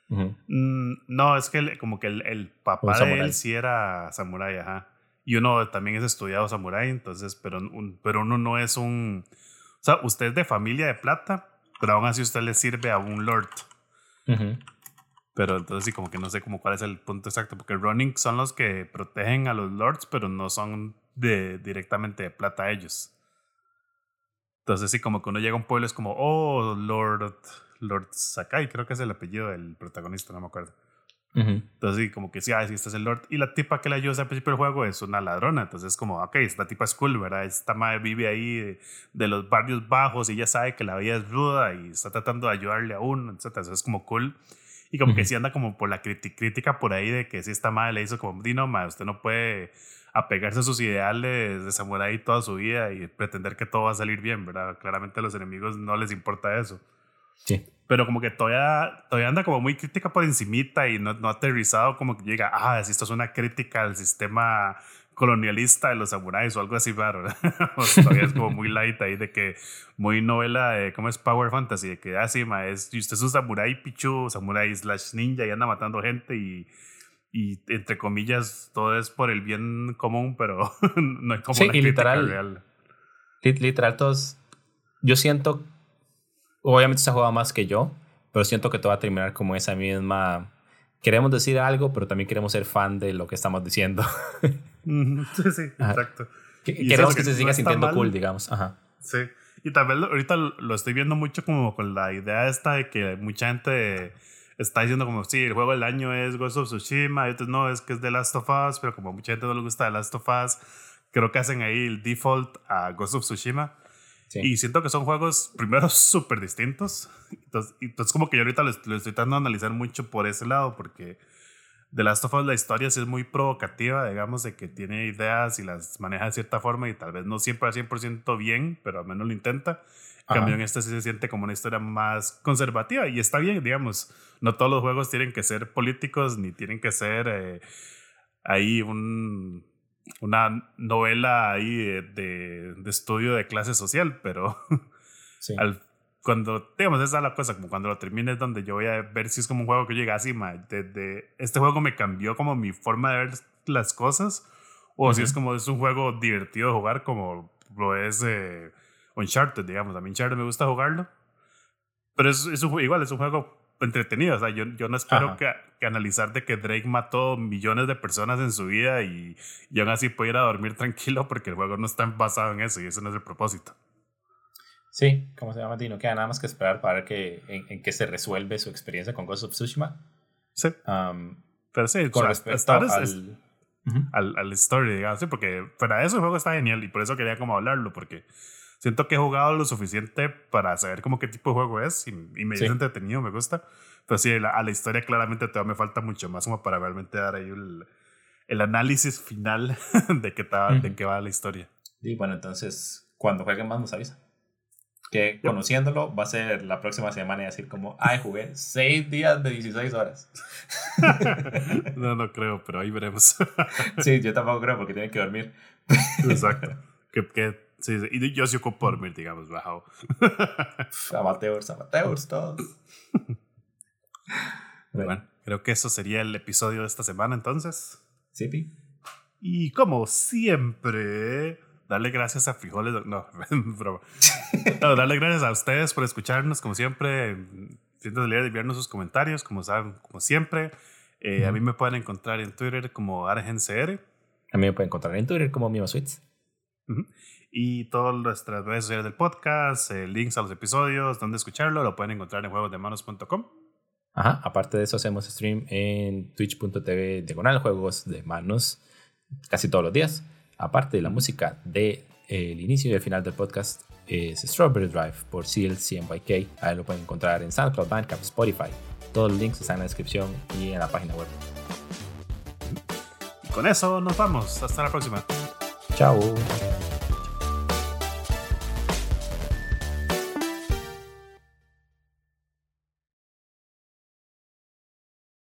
Speaker 1: Mm, no, es que como que el, papá de él sí era samurái, ajá. Y uno también es estudiado samurái, entonces, pero, un, pero uno no es un... O sea, usted es de familia de plata, pero aún así usted le sirve a un lord. Pero entonces sí, como que no sé como cuál es el punto exacto, porque running son los que protegen a los lords, pero no son de, directamente de plata a ellos. Entonces sí, como que uno llega a un pueblo es como, oh, Lord, Lord Sakai, creo que es el apellido del protagonista, no me acuerdo. Entonces, sí, como que sí, ah, sí, este es el Lord. Y la tipa que la ayuda al principio del juego es una ladrona. Entonces, es como, ok, esta tipa es cool, ¿verdad? Esta madre vive ahí de, los barrios bajos y ella sabe que la vida es ruda y está tratando de ayudarle a uno, etc. Eso es como cool. Y como que sí anda como por la crítica por ahí de que si esta madre le hizo como, Dino, madre, usted no puede apegarse a sus ideales de samurai toda su vida y pretender que todo va a salir bien, ¿verdad? Claramente a los enemigos no les importa eso. Sí pero como que todavía, todavía anda como muy crítica por encimita y no, no aterrizado como que llega, ah, si esto es una crítica al sistema colonialista de los samuráis o algo así raro. todavía es como muy light ahí de que muy novela de cómo es Power Fantasy, de que así, ah, es, usted es un samurái pichu, samurái slash ninja y anda matando gente y, y entre comillas todo es por el bien común, pero no es como
Speaker 2: sí, y literal, real. Literal, todos. Yo siento. Obviamente se ha jugado más que yo, pero siento que todo va a terminar como esa misma queremos decir algo, pero también queremos ser fan de lo que estamos diciendo.
Speaker 1: sí, sí, exacto.
Speaker 2: queremos que, se siga sintiendo cool, digamos. Ajá.
Speaker 1: Sí. Y tal vez ahorita lo estoy viendo mucho como con la idea esta de que mucha gente está diciendo como, sí, el juego del año es Ghost of Tsushima, y otros no, es que es The Last of Us, pero como mucha gente no le gusta The Last of Us, creo que hacen ahí el default a Ghost of Tsushima. Y siento que son juegos, primero, súper distintos. Entonces, entonces, como que yo ahorita lo, estoy tratando de analizar mucho por ese lado, porque The Last of Us, la historia sí es muy provocativa, digamos, de que tiene ideas y las maneja de cierta forma y tal vez no siempre al 100% bien, pero al menos lo intenta. En cambio, en este sí se siente como una historia más conservativa y está bien, digamos. No todos los juegos tienen que ser políticos ni tienen que ser eh, ahí un una novela ahí de, de, estudio de clase social, pero al, cuando, digamos, esa es la cosa, como cuando lo termine es donde yo voy a ver si es como un juego que llega así, de este juego me cambió como mi forma de ver las cosas, o si es como es un juego divertido de jugar como lo es eh, Uncharted, digamos, a mí Uncharted me gusta jugarlo, pero es, es igual, es un juego entretenido. O sea, yo, yo no espero que, que, analizar de que Drake mató millones de personas en su vida y, y aún así pueda ir a dormir tranquilo porque el juego no está basado en eso y ese no es el propósito.
Speaker 2: Sí, como se llama, no queda nada más que esperar para ver que, en, qué se resuelve su experiencia con Ghost of Tsushima.
Speaker 1: Sí.
Speaker 2: Um,
Speaker 1: Pero sí, con respecto al, al, al, story, digamos, sí, porque de eso el juego está genial y por eso quería como hablarlo, porque siento que he jugado lo suficiente para saber como qué tipo de juego es y, me sí. entretenido, me gusta. Pero sí, a la historia claramente todavía me falta mucho más como para realmente dar ahí el, el análisis final de qué, de qué va la historia.
Speaker 2: Y bueno, entonces, cuando jueguen más nos avisa. Que conociéndolo va a ser la próxima semana y decir como, ay, jugué 6 días de 16 horas.
Speaker 1: no, no creo, pero ahí veremos.
Speaker 2: sí, yo tampoco creo porque tienen que dormir.
Speaker 1: Exacto. Que, que Sí, y yo sí ocupo dormir, digamos, bajo.
Speaker 2: amateurs, amateurs, todos.
Speaker 1: bueno, creo que eso sería el episodio de esta semana entonces.
Speaker 2: Sí, Pi.
Speaker 1: Y como siempre, darle gracias a Frijoles. No, broma. No, darle gracias a ustedes por escucharnos, como siempre. Siento de enviarnos sus comentarios, como saben, como siempre. Eh, a mí me pueden encontrar en Twitter como ArgenCR.
Speaker 2: A mí me pueden encontrar en Twitter como Mima Sweets
Speaker 1: y todas nuestras redes sociales del podcast, eh, links a los episodios, donde escucharlo, lo pueden encontrar en juegosdemanos.com.
Speaker 2: Ajá, aparte de eso hacemos stream en twitch.tv diagonal juegos de manos casi todos los días. Aparte de la música del de, el inicio y el final del podcast es Strawberry Drive por CLCMYK. Ahí lo pueden encontrar en SoundCloud, Bandcamp, Spotify. Todos los links están en la descripción y en la página web.
Speaker 1: Y con eso nos vamos. Hasta la próxima.
Speaker 2: Chao.